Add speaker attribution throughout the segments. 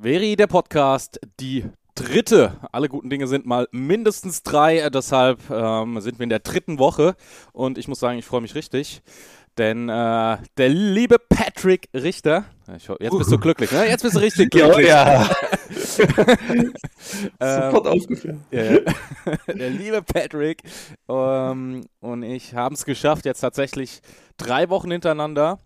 Speaker 1: Veri, der Podcast, die dritte. Alle guten Dinge sind mal mindestens drei, deshalb ähm, sind wir in der dritten Woche und ich muss sagen, ich freue mich richtig. Denn äh, der liebe Patrick Richter, ich, jetzt bist du glücklich, ne? Jetzt bist du richtig glücklich.
Speaker 2: Ja,
Speaker 1: Ähm,
Speaker 2: Sofort aufgeführt.
Speaker 1: Ja, ja. der liebe Patrick ähm, und ich haben es geschafft, jetzt tatsächlich drei Wochen hintereinander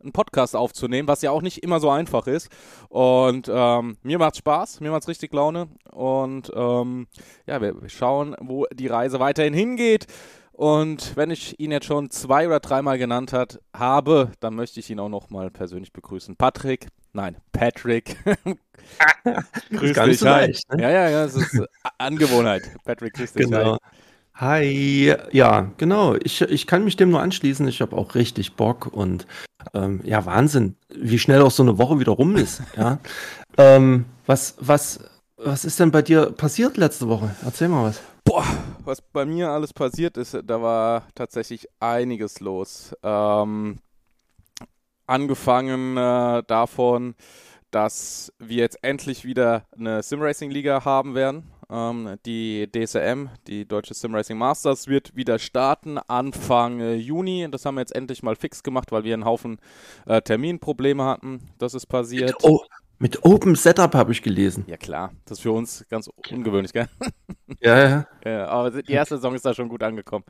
Speaker 1: einen Podcast aufzunehmen, was ja auch nicht immer so einfach ist. Und ähm, mir macht's Spaß, mir macht's richtig Laune. Und ähm, ja, wir, wir schauen, wo die Reise weiterhin hingeht. Und wenn ich ihn jetzt schon zwei oder dreimal genannt hat, habe, dann möchte ich ihn auch nochmal persönlich begrüßen. Patrick, nein, Patrick. grüß dich,
Speaker 2: so
Speaker 1: hi.
Speaker 2: leicht, ne?
Speaker 1: Ja, ja, ja, das ist Angewohnheit. Patrick, grüß dich.
Speaker 2: Genau.
Speaker 1: Hi.
Speaker 2: Hi, ja, genau. Ich, ich kann mich dem nur anschließen. Ich habe auch richtig Bock und ähm, ja, Wahnsinn, wie schnell auch so eine Woche wieder rum ist. Ja. ähm, was, was, was ist denn bei dir passiert letzte Woche? Erzähl mal was.
Speaker 1: Boah, was bei mir alles passiert ist, da war tatsächlich einiges los. Ähm, angefangen äh, davon, dass wir jetzt endlich wieder eine Simracing-Liga haben werden. Ähm, die DSM, die Deutsche Simracing Masters, wird wieder starten Anfang äh, Juni. Das haben wir jetzt endlich mal fix gemacht, weil wir einen Haufen äh, Terminprobleme hatten. Das ist passiert.
Speaker 2: Oh, mit Open Setup habe ich gelesen.
Speaker 1: Ja klar, das ist für uns ganz ungewöhnlich, gell?
Speaker 2: Ja, ja.
Speaker 1: Ja, aber die erste Saison ist da schon gut angekommen.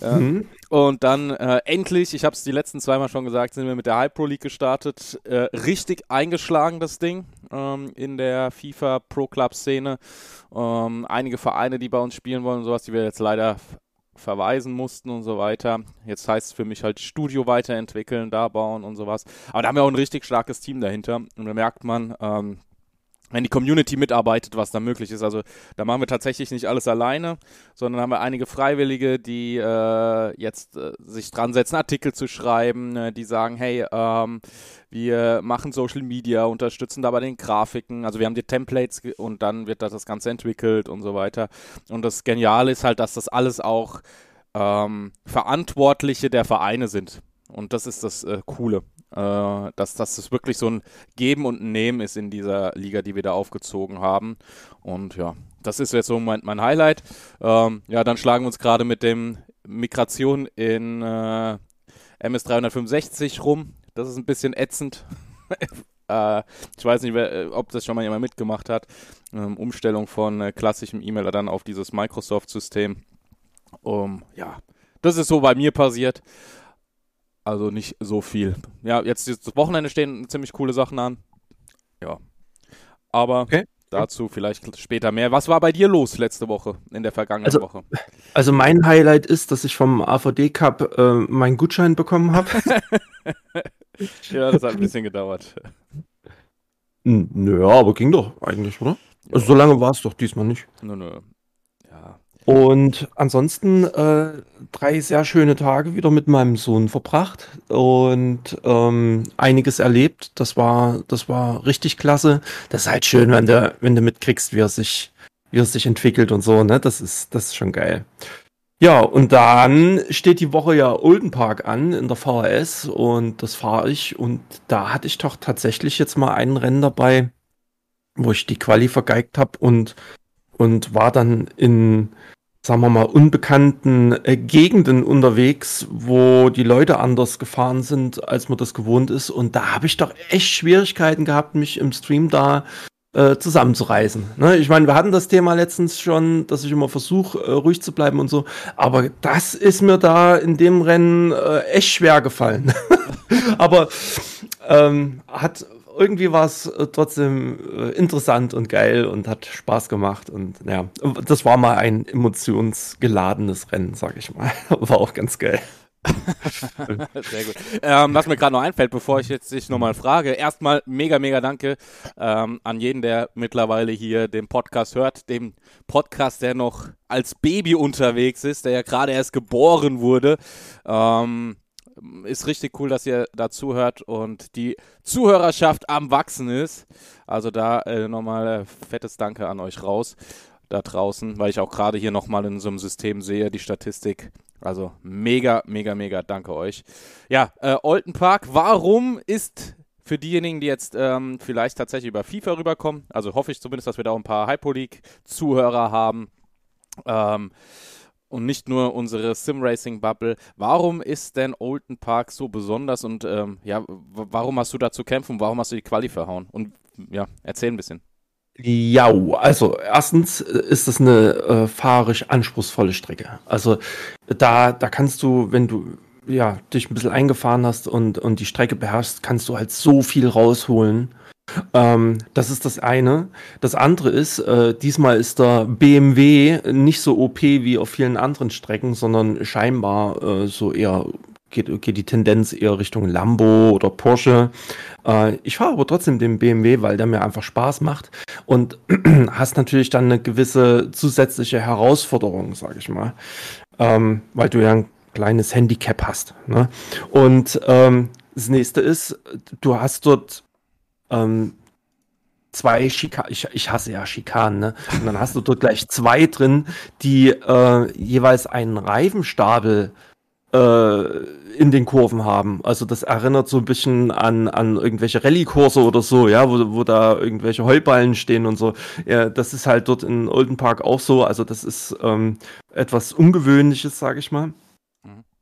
Speaker 1: Ja.
Speaker 2: Mhm.
Speaker 1: Und dann äh, endlich, ich habe es die letzten zweimal schon gesagt, sind wir mit der Hype Pro League gestartet. Äh, richtig eingeschlagen, das Ding, ähm, in der FIFA Pro Club Szene. Ähm, einige Vereine, die bei uns spielen wollen und sowas, die wir jetzt leider verweisen mussten und so weiter. Jetzt heißt es für mich halt Studio weiterentwickeln, da bauen und sowas. Aber da haben wir auch ein richtig starkes Team dahinter. Und da merkt man, ähm, wenn die Community mitarbeitet, was da möglich ist. Also da machen wir tatsächlich nicht alles alleine, sondern haben wir einige Freiwillige, die äh, jetzt äh, sich dran setzen, Artikel zu schreiben, äh, die sagen, hey, ähm, wir machen Social Media, unterstützen da bei den Grafiken. Also wir haben die Templates und dann wird das, das Ganze entwickelt und so weiter. Und das Geniale ist halt, dass das alles auch ähm, Verantwortliche der Vereine sind. Und das ist das äh, Coole, äh, dass, dass es wirklich so ein Geben und Nehmen ist in dieser Liga, die wir da aufgezogen haben. Und ja, das ist jetzt so mein, mein Highlight. Ähm, ja, dann schlagen wir uns gerade mit dem Migration in äh, MS365 rum. Das ist ein bisschen ätzend. äh, ich weiß nicht, äh, ob das schon mal jemand mitgemacht hat. Ähm, Umstellung von äh, klassischem E-Mailer dann auf dieses Microsoft-System. Um, ja, das ist so bei mir passiert. Also nicht so viel. Ja, jetzt das Wochenende stehen ziemlich coole Sachen an. Ja. Aber
Speaker 2: Okay.
Speaker 1: dazu vielleicht später mehr. Was war bei dir los letzte Woche, in der vergangenen
Speaker 2: Also-
Speaker 1: Woche?
Speaker 2: Also mein Highlight ist, dass ich vom AVD Cup äh, meinen Gutschein bekommen habe.
Speaker 1: Ja, das hat ein bisschen gedauert.
Speaker 2: Nö, aber ging doch eigentlich, oder? Also so lange war es doch diesmal nicht.
Speaker 1: Nö, nö.
Speaker 2: Und ansonsten äh, drei sehr schöne Tage wieder mit meinem Sohn verbracht und ähm, einiges erlebt. Das war, das war richtig klasse. Das ist halt schön, wenn du, wenn du mitkriegst, wie er sich, wie er sich entwickelt und so, ne? Das ist, das ist schon geil. Ja, und dann steht die Woche ja Olden Park an in der VHS und das fahre ich und da hatte ich doch tatsächlich jetzt mal einen Rennen dabei, wo ich die Quali vergeigt habe und und war dann in, sagen wir mal, unbekannten äh, Gegenden unterwegs, wo die Leute anders gefahren sind, als man das gewohnt ist. Und da habe ich doch echt Schwierigkeiten gehabt, mich im Stream da äh, zusammenzureißen. Ne? Ich meine, wir hatten das Thema letztens schon, dass ich immer versuche, äh, ruhig zu bleiben und so. Aber das ist mir da in dem Rennen äh, echt schwer gefallen. Aber ähm, hat irgendwie war es äh, trotzdem äh, interessant und geil und hat Spaß gemacht und ja, das war mal ein emotionsgeladenes Rennen, sag ich mal. War auch ganz geil.
Speaker 1: Sehr gut. Ähm, was mir gerade noch einfällt, bevor ich jetzt dich nochmal frage, erstmal mega, mega danke ähm, an jeden, der mittlerweile hier den Podcast hört, dem Podcast, der noch als Baby unterwegs ist, der ja gerade erst geboren wurde. Ähm, ist richtig cool, dass ihr dazu hört und die Zuhörerschaft am Wachsen ist. Also da äh, nochmal äh, fettes Danke an euch raus da draußen, weil ich auch gerade hier nochmal in so einem System sehe, die Statistik. Also mega, mega, mega, danke euch. Ja, äh, Olden Park, warum ist für diejenigen, die jetzt ähm, vielleicht tatsächlich über FIFA rüberkommen, also hoffe ich zumindest, dass wir da auch ein paar Hypo League-Zuhörer haben. Ähm, und nicht nur unsere Sim-Racing-Bubble. Warum ist denn Olden Park so besonders und ähm, ja, warum hast du da zu kämpfen? Warum hast du die Quali verhauen? Und ja, erzähl ein bisschen.
Speaker 2: Ja, also erstens ist das eine äh, fahrisch anspruchsvolle Strecke. Also da, da kannst du, wenn du ja, dich ein bisschen eingefahren hast und, und die Strecke beherrschst, kannst du halt so viel rausholen. Ähm, das ist das eine. Das andere ist, äh, diesmal ist der BMW nicht so OP wie auf vielen anderen Strecken, sondern scheinbar äh, so eher geht, geht die Tendenz eher Richtung Lambo oder Porsche. Äh, ich fahre aber trotzdem den BMW, weil der mir einfach Spaß macht und hast natürlich dann eine gewisse zusätzliche Herausforderung, sage ich mal, ähm, weil du ja ein kleines Handicap hast. Ne? Und ähm, das nächste ist, du hast dort ähm, zwei Schikanen, ich, ich hasse ja Schikanen, ne? Und dann hast du dort gleich zwei drin, die äh, jeweils einen Reifenstapel äh, in den Kurven haben. Also das erinnert so ein bisschen an, an irgendwelche Rallye-Kurse oder so, ja, wo, wo da irgendwelche Heuballen stehen und so. Ja, das ist halt dort in Olden Park auch so. Also das ist ähm, etwas Ungewöhnliches, sage ich mal.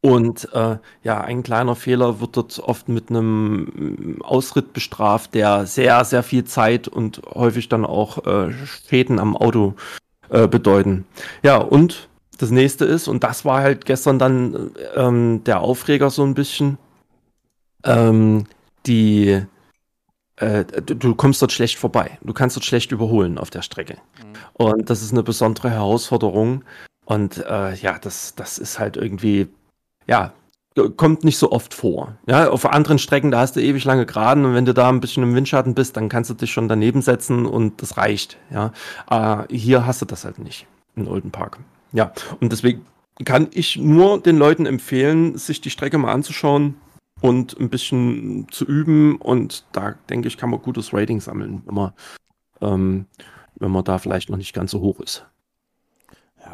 Speaker 2: Und äh, ja, ein kleiner Fehler wird dort oft mit einem Ausritt bestraft, der sehr, sehr viel Zeit und häufig dann auch äh, Schäden am Auto äh, bedeuten. Ja, und das nächste ist, und das war halt gestern dann ähm, der Aufreger so ein bisschen, ähm, die, äh, du, du, kommst dort schlecht vorbei. Du kannst dort schlecht überholen auf der Strecke. Mhm. Und das ist eine besondere Herausforderung. Und äh, ja, das, das ist halt irgendwie ja, kommt nicht so oft vor. Ja, auf anderen Strecken, da hast du ewig lange Geraden und wenn du da ein bisschen im Windschatten bist, dann kannst du dich schon daneben setzen und das reicht. Ja, äh, hier hast du das halt nicht in Olden Park. Ja, und deswegen kann ich nur den Leuten empfehlen, sich die Strecke mal anzuschauen und ein bisschen zu üben und da denke ich, kann man gutes Rating sammeln, wenn man, ähm, wenn man da vielleicht noch nicht ganz so hoch ist.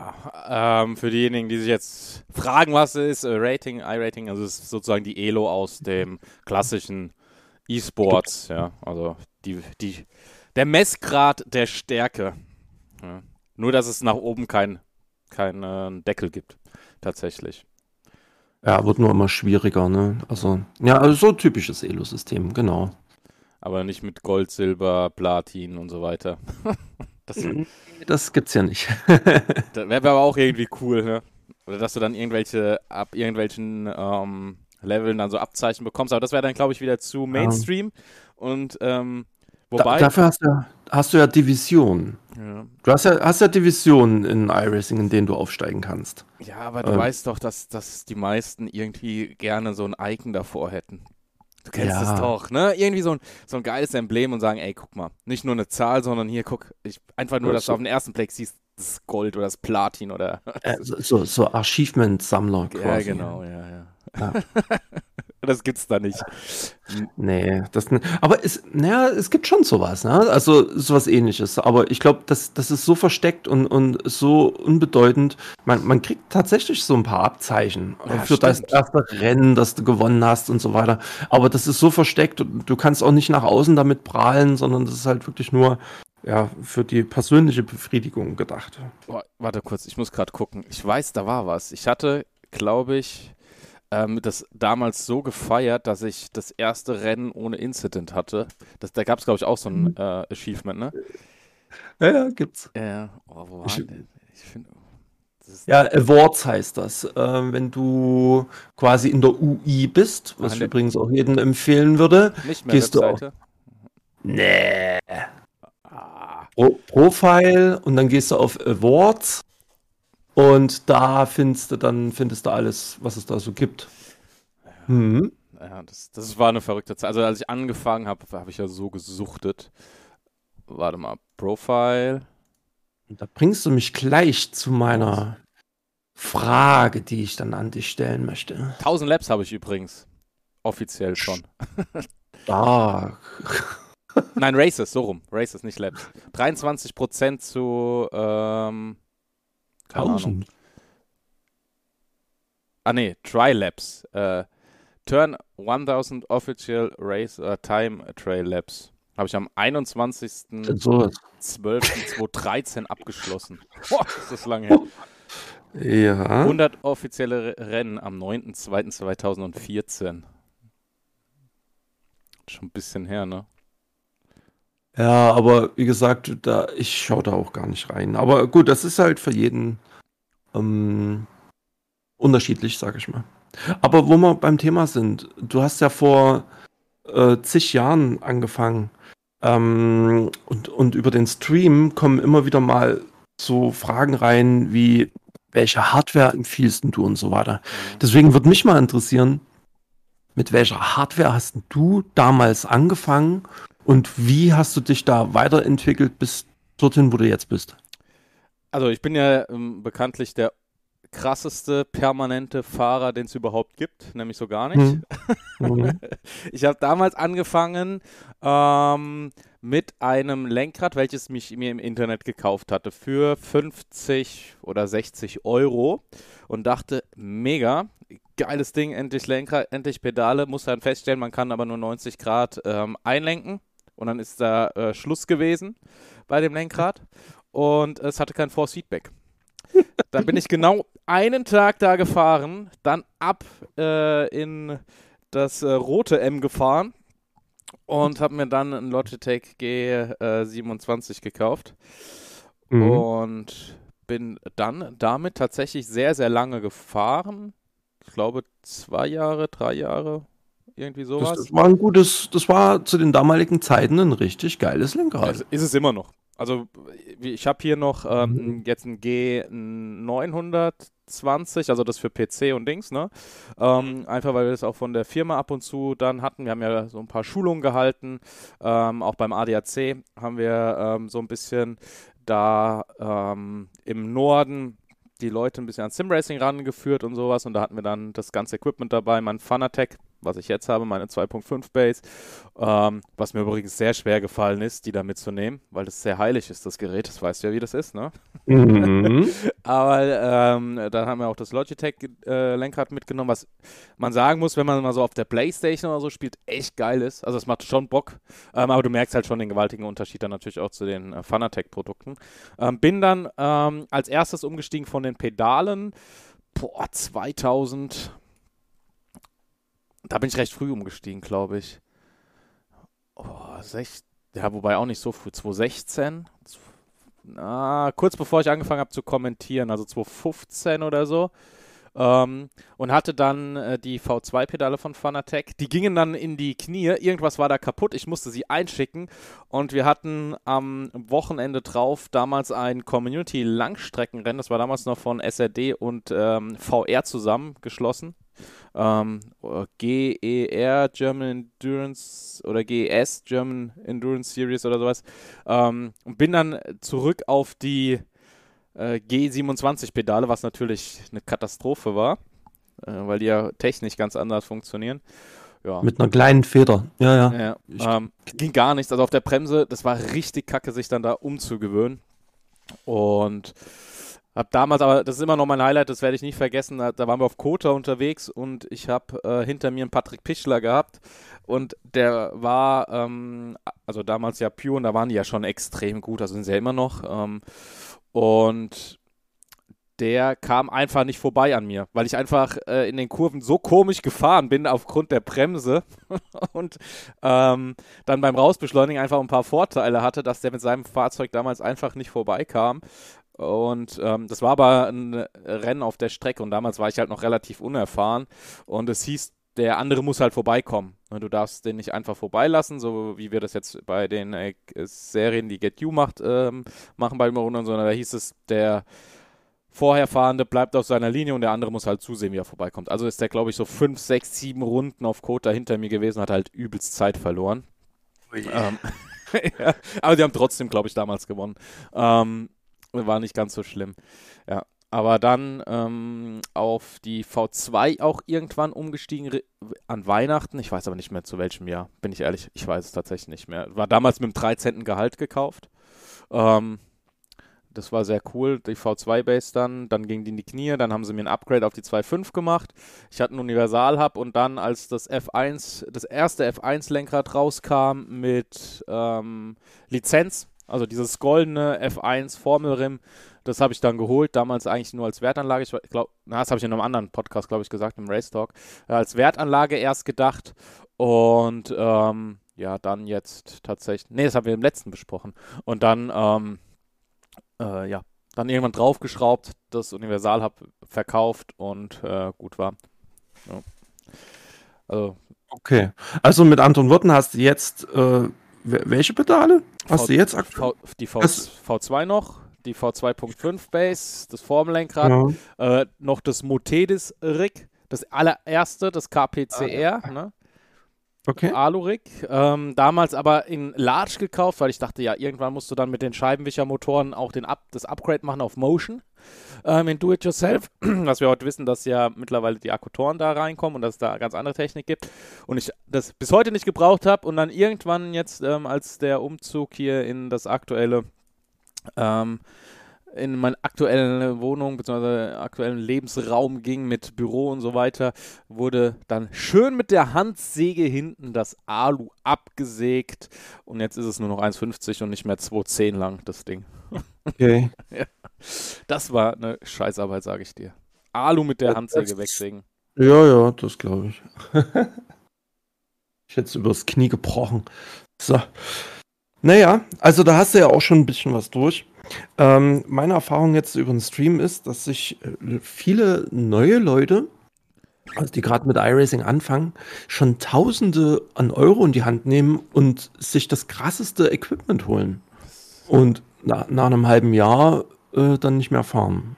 Speaker 1: Ja, ähm, für diejenigen, die sich jetzt fragen, was ist äh, Rating, iRating, also es ist sozusagen die Elo aus dem klassischen E-Sports, ja, also die, die, der Messgrad der Stärke. Ja. Nur, dass es nach oben keinen kein, äh, Deckel gibt, tatsächlich.
Speaker 2: Ja, wird nur immer schwieriger, ne? Also, ja, also so ein typisches Elo-System, genau.
Speaker 1: Aber nicht mit Gold, Silber, Platin und so weiter.
Speaker 2: Das, mhm. das gibt's ja nicht.
Speaker 1: das wäre aber auch irgendwie cool, ne? Oder dass du dann irgendwelche, ab irgendwelchen ähm, Leveln dann so Abzeichen bekommst. Aber das wäre dann, glaube ich, wieder zu Mainstream. Ja. Und ähm, wobei.
Speaker 2: Da, dafür hast du, hast du ja Divisionen. Ja. Du hast ja, hast ja Divisionen in iRacing, in denen du aufsteigen kannst.
Speaker 1: Ja, aber du ähm. weißt doch, dass, dass die meisten irgendwie gerne so ein Icon davor hätten. Du kennst ja. es doch, ne? Irgendwie so ein, so ein geiles Emblem und sagen, ey, guck mal, nicht nur eine Zahl, sondern hier, guck, ich, einfach nur, dass du auf den ersten Blick siehst, das Gold oder das Platin oder.
Speaker 2: Äh, so, so Achievement-Sammler
Speaker 1: quasi. Ja, genau, ja, ja. ja. das gibt's da nicht.
Speaker 2: Nee, das, aber es, naja, es gibt schon sowas, ne? Also sowas ähnliches. Aber ich glaube, das, das ist so versteckt und, und so unbedeutend. Man, man kriegt tatsächlich so ein paar Abzeichen ja, für stimmt. das erste Rennen, das du gewonnen hast und so weiter. Aber das ist so versteckt, du kannst auch nicht nach außen damit prahlen, sondern das ist halt wirklich nur ja, für die persönliche Befriedigung gedacht.
Speaker 1: Boah, warte kurz, ich muss gerade gucken. Ich weiß, da war was. Ich hatte, glaube ich, ähm, das damals so gefeiert, dass ich das erste Rennen ohne Incident hatte. Das, da gab es, glaube ich, auch so ein mhm. äh, Achievement, ne?
Speaker 2: Ja, ja, gibt's.
Speaker 1: Ja, oh, wo war ich, denn? Ich
Speaker 2: finde. Ja, Awards heißt das. Ähm, wenn du quasi in der UI bist, was ich übrigens auch jedem empfehlen würde,
Speaker 1: nicht mehr gehst Webseite. du
Speaker 2: auch. Nee. Ah. Pro Profile und dann gehst du auf Awards und da findest du dann findest du alles, was es da so gibt.
Speaker 1: Mhm. Ja, das, das war eine verrückte Zeit. Also als ich angefangen habe, habe ich ja so gesuchtet. Warte mal, Profile.
Speaker 2: Da bringst du mich gleich zu meiner Frage, die ich dann an dich stellen möchte.
Speaker 1: 1000 Labs habe ich übrigens. Offiziell schon.
Speaker 2: Stark.
Speaker 1: Nein, Races, so rum. Races, nicht Labs. 23% zu ähm, keine 1000. Ahnung. Ah nee, Trilapse. Äh, Turn 1000 Official Race uh, Time Trail Labs. Habe ich am 21.12.2013 abgeschlossen. Boah, ist das lange her.
Speaker 2: Ja.
Speaker 1: 100 offizielle Rennen am 9.2.2014. Schon ein bisschen her, ne?
Speaker 2: Ja, aber wie gesagt, da, ich schaue da auch gar nicht rein. Aber gut, das ist halt für jeden ähm, unterschiedlich, sag ich mal. Aber wo wir beim Thema sind, du hast ja vor äh, zig Jahren angefangen ähm, und, und über den Stream kommen immer wieder mal so Fragen rein wie, welche Hardware empfiehlst du und so weiter. Deswegen würde mich mal interessieren, mit welcher Hardware hast du damals angefangen und wie hast du dich da weiterentwickelt bis dorthin, wo du jetzt bist?
Speaker 1: Also ich bin ja ähm, bekanntlich der krasseste permanente Fahrer, den es überhaupt gibt, nämlich so gar nicht. Mhm. ich habe damals angefangen ähm, mit einem Lenkrad, welches mich mir im Internet gekauft hatte, für 50 oder 60 Euro und dachte, mega, geiles Ding, endlich Lenkrad, endlich Pedale. Muss dann feststellen, man kann aber nur 90 Grad ähm, einlenken und dann ist da äh, Schluss gewesen bei dem Lenkrad und es hatte kein Force Feedback. Dann bin ich genau einen Tag da gefahren, dann ab äh, in das äh, rote M gefahren und habe mir dann ein Logitech G27 gekauft mhm. und bin dann damit tatsächlich sehr, sehr lange gefahren. Ich glaube zwei Jahre, drei Jahre, irgendwie sowas.
Speaker 2: Das, das, war ein gutes, das war zu den damaligen Zeiten ein richtig geiles Lenkrad.
Speaker 1: Ja, ist es immer noch. Also ich habe hier noch ähm, mhm. jetzt ein G920, also das für PC und Dings, ne? Ähm, einfach weil wir das auch von der Firma ab und zu dann hatten. Wir haben ja so ein paar Schulungen gehalten, ähm, auch beim ADAC haben wir ähm, so ein bisschen da ähm, im Norden die Leute ein bisschen an Simracing rangeführt und sowas und da hatten wir dann das ganze Equipment dabei, mein Fanatec was ich jetzt habe, meine 2.5 Base, ähm, was mir übrigens sehr schwer gefallen ist, die da mitzunehmen, weil das sehr heilig ist, das Gerät, das weißt du ja, wie das ist, ne? Mhm. Aber ähm, dann haben wir auch das Logitech-Lenkrad äh, mitgenommen, was man sagen muss, wenn man mal so auf der Playstation oder so spielt, echt geil ist. Also es macht schon Bock, ähm, aber du merkst halt schon den gewaltigen Unterschied dann natürlich auch zu den äh, Fanatec-Produkten. Ähm, bin dann ähm, als erstes umgestiegen von den Pedalen, boah, 2000 da bin ich recht früh umgestiegen, glaube ich. Oh, sech, ja, wobei auch nicht so früh. 2016? Na, kurz bevor ich angefangen habe zu kommentieren, also 2015 oder so. Ähm, und hatte dann äh, die V2-Pedale von Fanatec. Die gingen dann in die Knie. Irgendwas war da kaputt. Ich musste sie einschicken. Und wir hatten am Wochenende drauf damals ein Community-Langstreckenrennen. Das war damals noch von SRD und ähm, VR zusammen geschlossen ähm, GER German Endurance oder GES German Endurance Series oder sowas ähm, und bin dann zurück auf die äh, G27-Pedale, was natürlich eine Katastrophe war, äh, weil die ja technisch ganz anders funktionieren.
Speaker 2: Ja. Mit einer kleinen Feder. Ja,
Speaker 1: ja. ja ähm, ging gar nichts. Also auf der Bremse, das war richtig kacke, sich dann da umzugewöhnen. Und hab damals, aber das ist immer noch mein Highlight, das werde ich nicht vergessen. Da, da waren wir auf Kota unterwegs und ich habe äh, hinter mir einen Patrick Pischler gehabt und der war, ähm, also damals ja Pure und da waren die ja schon extrem gut, also sind sie ja immer noch. Ähm, und der kam einfach nicht vorbei an mir, weil ich einfach äh, in den Kurven so komisch gefahren bin aufgrund der Bremse und ähm, dann beim Rausbeschleunigen einfach ein paar Vorteile hatte, dass der mit seinem Fahrzeug damals einfach nicht vorbeikam. Und ähm, das war aber ein Rennen auf der Strecke und damals war ich halt noch relativ unerfahren und es hieß, der andere muss halt vorbeikommen. Du darfst den nicht einfach vorbeilassen, so wie wir das jetzt bei den äh, Serien, die Get You macht, ähm, machen bei Runden, sondern da hieß es, der Vorherfahrende bleibt auf seiner Linie und der andere muss halt zusehen, wie er vorbeikommt. Also ist der, glaube ich, so fünf, sechs, sieben Runden auf Kota hinter mir gewesen, hat halt übelst Zeit verloren. Oh ähm, ja, aber die haben trotzdem, glaube ich, damals gewonnen. Ähm, war nicht ganz so schlimm. Ja. Aber dann ähm, auf die V2 auch irgendwann umgestiegen an Weihnachten. Ich weiß aber nicht mehr zu welchem Jahr, bin ich ehrlich. Ich weiß es tatsächlich nicht mehr. War damals mit dem 13. Gehalt gekauft. Ähm, das war sehr cool. Die V2-Base dann, dann ging die in die Knie, dann haben sie mir ein Upgrade auf die 2.5 gemacht. Ich hatte einen Universal-Hub und dann, als das F1, das erste F1-Lenkrad rauskam mit ähm, Lizenz, also dieses goldene F1 Formelrim, das habe ich dann geholt, damals eigentlich nur als Wertanlage. Ich glaube, das habe ich in einem anderen Podcast, glaube ich, gesagt, im Race Talk. Äh, als Wertanlage erst gedacht und ähm, ja, dann jetzt tatsächlich. Nee, das haben wir im letzten besprochen. Und dann, ähm, äh, ja, dann irgendwann draufgeschraubt, das Universal Hub verkauft und äh, gut war. Ja.
Speaker 2: Also, okay. Also mit anderen Worten hast du jetzt äh, welche Pedale? Hast v, du jetzt
Speaker 1: aktuell? die v, V2 noch, die V2.5 Base, das Formlenkrad, ja. äh, noch das Motedis Rig, das allererste, das KPCR, ah, ne? Okay. Alurik. Ähm, damals aber in Large gekauft, weil ich dachte, ja, irgendwann musst du dann mit den Scheibenwischermotoren auch den Up das Upgrade machen auf Motion. Ähm, in Do-It-Yourself, was wir heute wissen, dass ja mittlerweile die Akkutoren da reinkommen und dass es da ganz andere Technik gibt. Und ich das bis heute nicht gebraucht habe und dann irgendwann jetzt, ähm, als der Umzug hier in das aktuelle ähm, in meine aktuelle Wohnung bzw. aktuellen Lebensraum ging mit Büro und so weiter, wurde dann schön mit der Handsäge hinten das Alu abgesägt und jetzt ist es nur noch 1,50 und nicht mehr 2,10 lang, das Ding. Okay. ja. Das war eine Scheißarbeit, sage ich dir. Alu mit der Handsäge wegsägen.
Speaker 2: Ja, ja, das glaube ich. ich hätte es übers Knie gebrochen. So. Naja, also da hast du ja auch schon ein bisschen was durch. Ähm, meine Erfahrung jetzt über den Stream ist, dass sich äh, viele neue Leute, also die gerade mit iRacing anfangen, schon Tausende an Euro in die Hand nehmen und sich das krasseste Equipment holen. Und na, nach einem halben Jahr äh, dann nicht mehr fahren.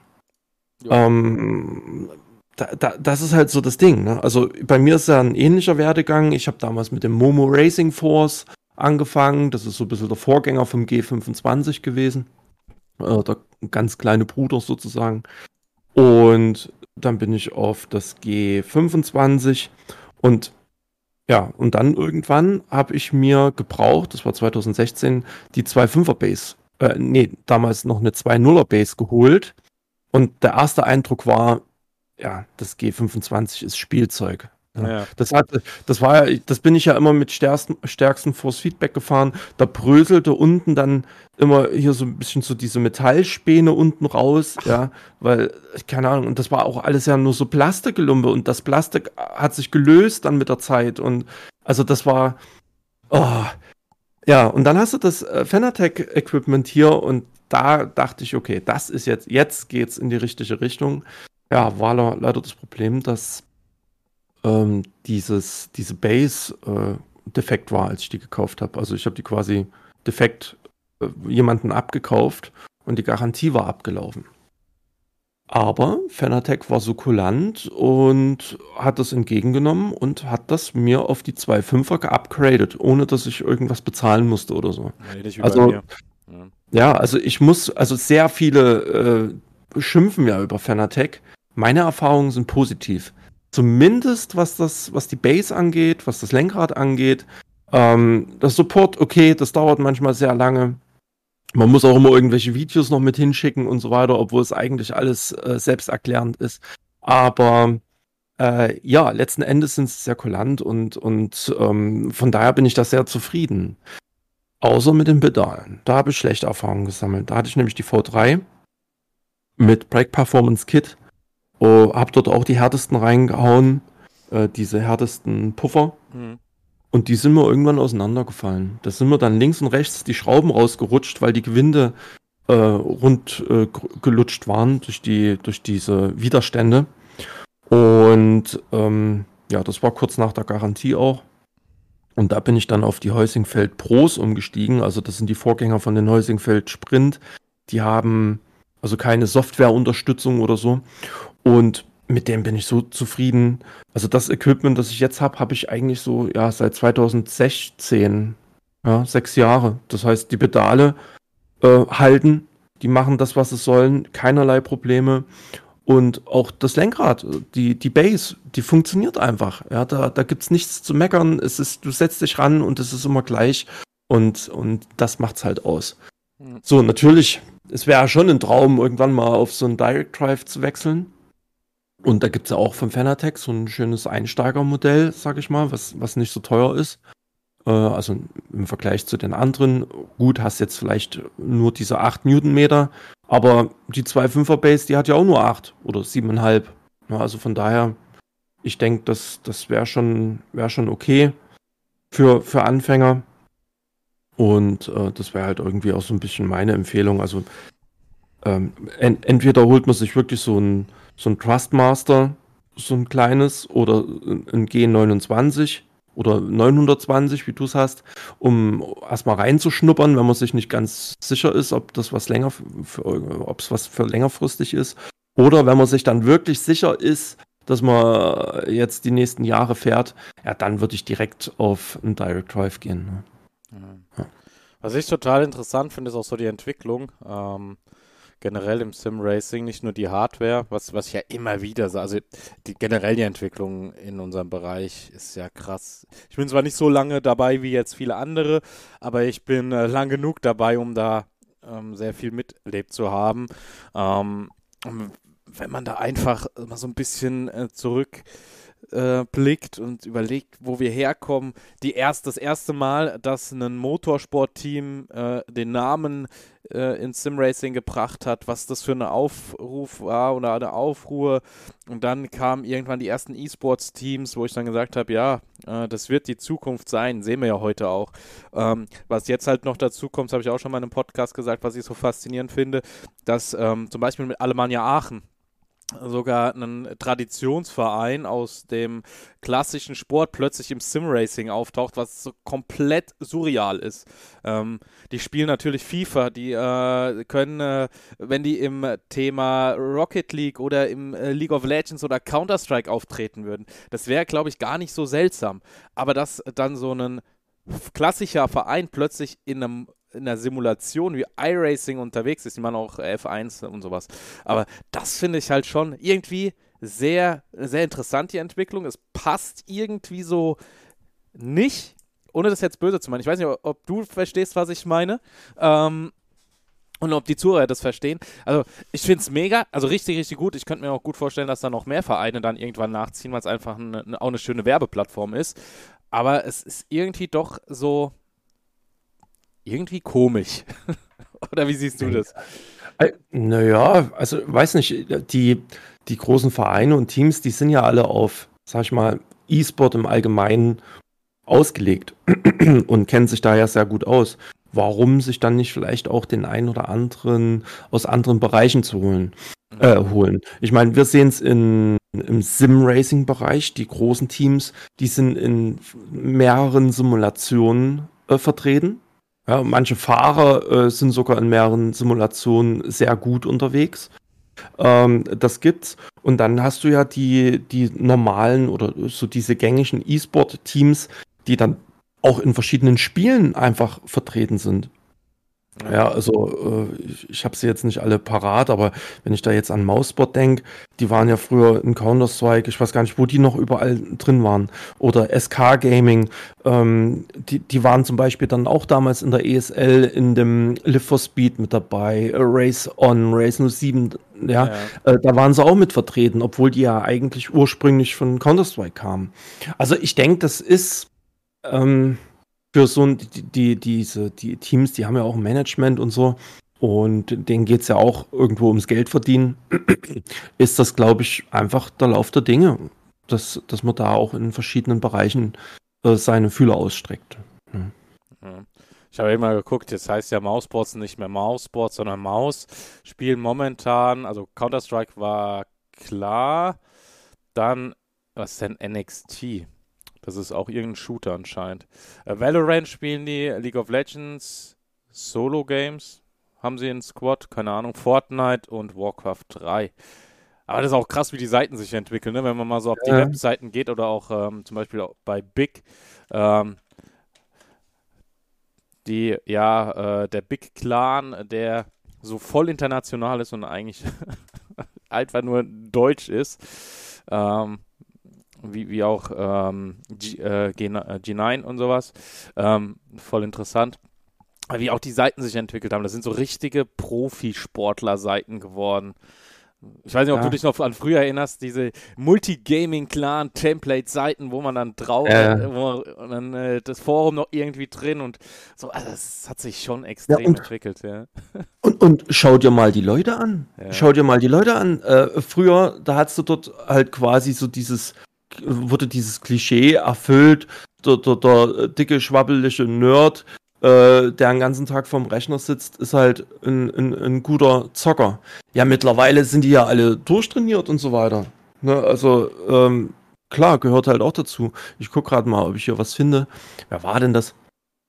Speaker 2: Ja. Ähm, da, da, das ist halt so das Ding. Ne? Also bei mir ist ja ein ähnlicher Werdegang. Ich habe damals mit dem Momo Racing Force angefangen. Das ist so ein bisschen der Vorgänger vom G25 gewesen. Äh, der ganz kleine Bruder sozusagen. Und dann bin ich auf das G25 und ja, und dann irgendwann habe ich mir gebraucht, das war 2016, die 2.5er Base, äh, nee, damals noch eine 2.0er Base geholt. Und der erste Eindruck war, ja, das G25 ist Spielzeug. Ja. Das, hat, das war das bin ich ja immer mit stärksten, stärksten Force Feedback gefahren. Da bröselte unten dann immer hier so ein bisschen so diese Metallspäne unten raus, Ach. ja, weil, keine Ahnung, und das war auch alles ja nur so Plastikgelumpe und das Plastik hat sich gelöst dann mit der Zeit und also das war, oh, ja, und dann hast du das äh, Fanatec Equipment hier und da dachte ich, okay, das ist jetzt, jetzt geht's in die richtige Richtung. Ja, war leider das Problem, dass ähm, dieses, diese Base äh, defekt war, als ich die gekauft habe. Also ich habe die quasi defekt äh, jemanden abgekauft und die Garantie war abgelaufen. Aber Fanatec war so kulant und hat das entgegengenommen und hat das mir auf die 2.5er geupgradet, ohne dass ich irgendwas bezahlen musste oder so. Ja, also, ja. ja. also ich muss, also sehr viele äh, schimpfen ja über Fanatec. Meine Erfahrungen sind positiv zumindest was das, was die Base angeht, was das Lenkrad angeht. Ähm, das Support, okay, das dauert manchmal sehr lange. Man muss auch immer irgendwelche Videos noch mit hinschicken und so weiter, obwohl es eigentlich alles äh, selbsterklärend ist. Aber äh, ja, letzten Endes sind sie sehr kulant und, und ähm, von daher bin ich da sehr zufrieden. Außer mit den Pedalen. Da habe ich schlechte Erfahrungen gesammelt. Da hatte ich nämlich die V3 mit Brake Performance Kit Oh, hab dort auch die härtesten reingehauen, äh, diese härtesten Puffer. Mhm. Und die sind mir irgendwann auseinandergefallen. Da sind mir dann links und rechts die Schrauben rausgerutscht, weil die Gewinde äh, rund äh, gelutscht waren durch, die, durch diese Widerstände. Und ähm, ja, das war kurz nach der Garantie auch. Und da bin ich dann auf die Heusingfeld Pros umgestiegen. Also das sind die Vorgänger von den Heusingfeld Sprint. Die haben also keine Softwareunterstützung oder so. Und mit dem bin ich so zufrieden. Also das Equipment, das ich jetzt habe, habe ich eigentlich so ja seit 2016, ja sechs Jahre. Das heißt, die Pedale äh, halten, die machen das, was sie sollen, keinerlei Probleme. Und auch das Lenkrad, die, die Base, die funktioniert einfach. Ja, da, da gibt es nichts zu meckern. Es ist, du setzt dich ran und es ist immer gleich. Und, und das macht's halt aus. So, natürlich es wäre schon ein Traum, irgendwann mal auf so einen Direct Drive zu wechseln. Und da gibt es ja auch von Fanatec so ein schönes Einsteigermodell, sag ich mal, was, was nicht so teuer ist. Äh, also im Vergleich zu den anderen. Gut, hast jetzt vielleicht nur diese 8 Newtonmeter, aber die 2,5er Base, die hat ja auch nur 8 oder 7,5. Ja, also von daher, ich denke, das, das wäre schon, wär schon okay für, für Anfänger. Und äh, das wäre halt irgendwie auch so ein bisschen meine Empfehlung. Also ähm, en entweder holt man sich wirklich so ein, so ein Trustmaster, so ein kleines, oder ein G29 oder 920, wie du es hast, um erstmal reinzuschnuppern, wenn man sich nicht ganz sicher ist, ob das was länger, ob es was für längerfristig ist. Oder wenn man sich dann wirklich sicher ist, dass man jetzt die nächsten Jahre fährt, ja, dann würde ich direkt auf ein Direct Drive gehen. Ne?
Speaker 1: Was ich total interessant finde, ist auch so die Entwicklung. Ähm, generell im Sim-Racing, nicht nur die Hardware, was, was ich ja immer wieder sage. Also die, generell die Entwicklung in unserem Bereich ist ja krass. Ich bin zwar nicht so lange dabei wie jetzt viele andere, aber ich bin äh, lang genug dabei, um da ähm, sehr viel miterlebt zu haben. Ähm, wenn man da einfach mal so ein bisschen äh, zurück äh, blickt und überlegt, wo wir herkommen. Die erst, das erste Mal, dass ein Motorsportteam äh, den Namen äh, ins Simracing gebracht hat, was das für ein Aufruf war oder eine Aufruhr. Und dann kamen irgendwann die ersten E-Sports-Teams, wo ich dann gesagt habe, ja, äh, das wird die Zukunft sein, sehen wir ja heute auch. Ähm, was jetzt halt noch dazu kommt, habe ich auch schon mal in einem Podcast gesagt, was ich so faszinierend finde, dass ähm, zum Beispiel mit Alemannia Aachen sogar ein Traditionsverein aus dem klassischen Sport plötzlich im Simracing auftaucht, was so komplett surreal ist. Ähm, die spielen natürlich FIFA, die äh, können, äh, wenn die im Thema Rocket League oder im äh, League of Legends oder Counter-Strike auftreten würden, das wäre, glaube ich, gar nicht so seltsam. Aber dass dann so ein klassischer Verein plötzlich in einem in der Simulation wie iRacing unterwegs ist, die man auch F1 und sowas. Aber das finde ich halt schon irgendwie sehr, sehr interessant, die Entwicklung. Es passt irgendwie so nicht, ohne das jetzt böse zu meinen. Ich weiß nicht, ob du verstehst, was ich meine. Ähm, und ob die Zuhörer das verstehen. Also, ich finde es mega, also richtig, richtig gut. Ich könnte mir auch gut vorstellen, dass da noch mehr Vereine dann irgendwann nachziehen, weil es einfach eine, auch eine schöne Werbeplattform ist. Aber es ist irgendwie doch so, irgendwie komisch. Oder wie siehst du das?
Speaker 2: Äh, naja, also weiß nicht, die, die großen Vereine und Teams, die sind ja alle auf, sag ich mal, E-Sport im Allgemeinen ausgelegt und kennen sich da ja sehr gut aus. Warum sich dann nicht vielleicht auch den einen oder anderen aus anderen Bereichen zu holen? Äh, holen. Ich meine, wir sehen es im Sim-Racing-Bereich, die großen Teams, die sind in mehreren Simulationen äh, vertreten ja, manche Fahrer äh, sind sogar in mehreren Simulationen sehr gut unterwegs. Ähm, das gibt's. Und dann hast du ja die, die normalen oder so diese gängigen E-Sport-Teams, die dann auch in verschiedenen Spielen einfach vertreten sind. Ja, also äh, ich, ich habe sie jetzt nicht alle parat, aber wenn ich da jetzt an Mousebot denke, die waren ja früher in Counter-Strike, ich weiß gar nicht, wo die noch überall drin waren. Oder SK Gaming, ähm, die, die waren zum Beispiel dann auch damals in der ESL in dem Live for Speed mit dabei, Race On, Race 07, ja, ja. Äh, da waren sie auch mit vertreten, obwohl die ja eigentlich ursprünglich von Counter-Strike kamen. Also ich denke, das ist ähm, für so ein, die, die, diese, die Teams, die haben ja auch ein Management und so. Und denen geht es ja auch irgendwo ums Geld verdienen. ist das, glaube ich, einfach der Lauf der Dinge, dass, dass man da auch in verschiedenen Bereichen äh, seine Fühler ausstreckt.
Speaker 1: Hm. Ich habe immer geguckt, jetzt heißt ja Mousesports nicht mehr Mousesports, sondern Maus. Spielen momentan, also Counter-Strike war klar. Dann, was ist denn NXT? Das ist auch irgendein Shooter anscheinend. Äh, Valorant spielen die, League of Legends, Solo Games haben sie in Squad, keine Ahnung, Fortnite und Warcraft 3. Aber das ist auch krass, wie die Seiten sich entwickeln, ne? wenn man mal so auf die ja. Webseiten geht oder auch ähm, zum Beispiel auch bei Big. Ähm, die, ja, äh, der Big Clan, der so voll international ist und eigentlich einfach nur deutsch ist. Ähm, wie, wie auch ähm, G, äh, G9 äh, und sowas. Ähm, voll interessant. wie auch die Seiten sich entwickelt haben. Das sind so richtige Profisportler-Seiten geworden. Ich weiß nicht, ob ja. du dich noch an früher erinnerst, diese Multigaming-Clan-Template-Seiten, wo man dann drauf, äh. wo und dann äh, das Forum noch irgendwie drin und so, also das hat sich schon extrem ja, und, entwickelt, ja.
Speaker 2: Und, und schau dir mal die Leute an. Ja. Schau dir mal die Leute an. Äh, früher, da hattest du dort halt quasi so dieses, wurde dieses Klischee erfüllt, der, der, der dicke, schwabbelige Nerd, äh, der den ganzen Tag vorm Rechner sitzt, ist halt ein, ein, ein, guter Zocker. Ja, mittlerweile sind die ja alle durchtrainiert und so weiter. Ne? Also, ähm, klar, gehört halt auch dazu. Ich gucke gerade mal, ob ich hier was finde. Wer war denn das?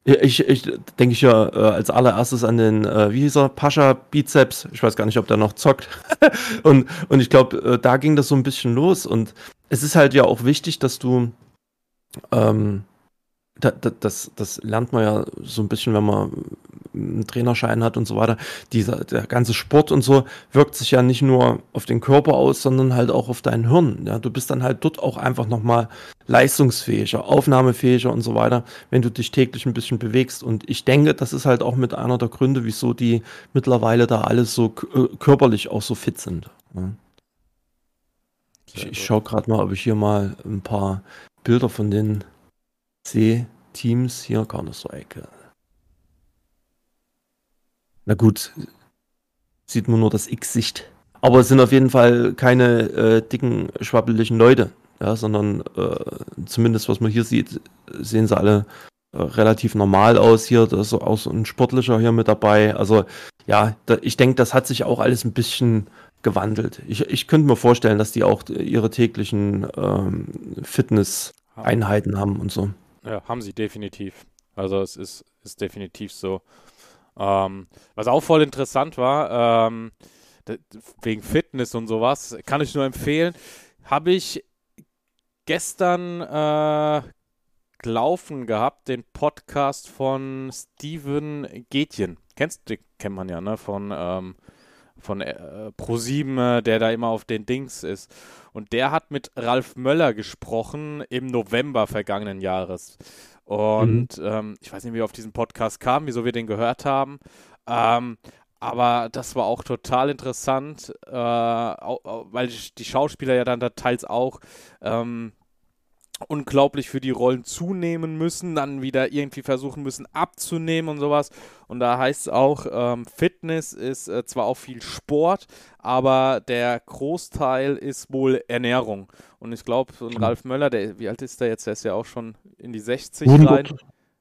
Speaker 2: Ich, ich denke ich ja äh, als allererstes an den, äh, wie hieß er, Pascha Bizeps. Ich weiß gar nicht, ob der noch zockt. und, und ich glaube, äh, da ging das so ein bisschen los. Und es ist halt ja auch wichtig, dass du ähm, da, da, das, das lernt man ja so ein bisschen, wenn man einen Trainerschein hat und so weiter. Dieser, der ganze Sport und so wirkt sich ja nicht nur auf den Körper aus, sondern halt auch auf dein Hirn. Ja, du bist dann halt dort auch einfach nochmal leistungsfähiger, aufnahmefähiger und so weiter, wenn du dich täglich ein bisschen bewegst. Und ich denke, das ist halt auch mit einer der Gründe, wieso die mittlerweile da alles so äh, körperlich auch so fit sind. Ja. Ich, ich schaue gerade mal, ob ich hier mal ein paar Bilder von den C-Teams hier Counter-Strike. Na gut, sieht man nur das X-Sicht. Aber es sind auf jeden Fall keine äh, dicken, schwabbeligen Leute, ja, sondern äh, zumindest was man hier sieht, sehen sie alle äh, relativ normal aus hier. Da ist auch so ein Sportlicher hier mit dabei. Also ja, da, ich denke, das hat sich auch alles ein bisschen gewandelt. Ich, ich könnte mir vorstellen, dass die auch ihre täglichen ähm, Fitness-Einheiten haben und so.
Speaker 1: Ja, haben sie definitiv. Also es ist, ist definitiv so. Ähm, was auch voll interessant war, ähm, wegen Fitness und sowas, kann ich nur empfehlen, habe ich gestern äh, gelaufen gehabt, den Podcast von Steven Gätjen. Kennst du, kennt man ja, ne? Von, ähm, von äh, Pro7, der da immer auf den Dings ist. Und der hat mit Ralf Möller gesprochen im November vergangenen Jahres. Und mhm. ähm, ich weiß nicht, wie wir auf diesen Podcast kamen, wieso wir den gehört haben. Ähm, aber das war auch total interessant, äh, weil die Schauspieler ja dann da teils auch ähm, unglaublich für die Rollen zunehmen müssen, dann wieder irgendwie versuchen müssen abzunehmen und sowas. Und da heißt es auch, ähm, Fitness ist äh, zwar auch viel Sport, aber der Großteil ist wohl Ernährung. Und ich glaube, so ein mhm. Ralf Möller, der, wie alt ist der jetzt? Der ist ja auch schon in die 60 100. rein.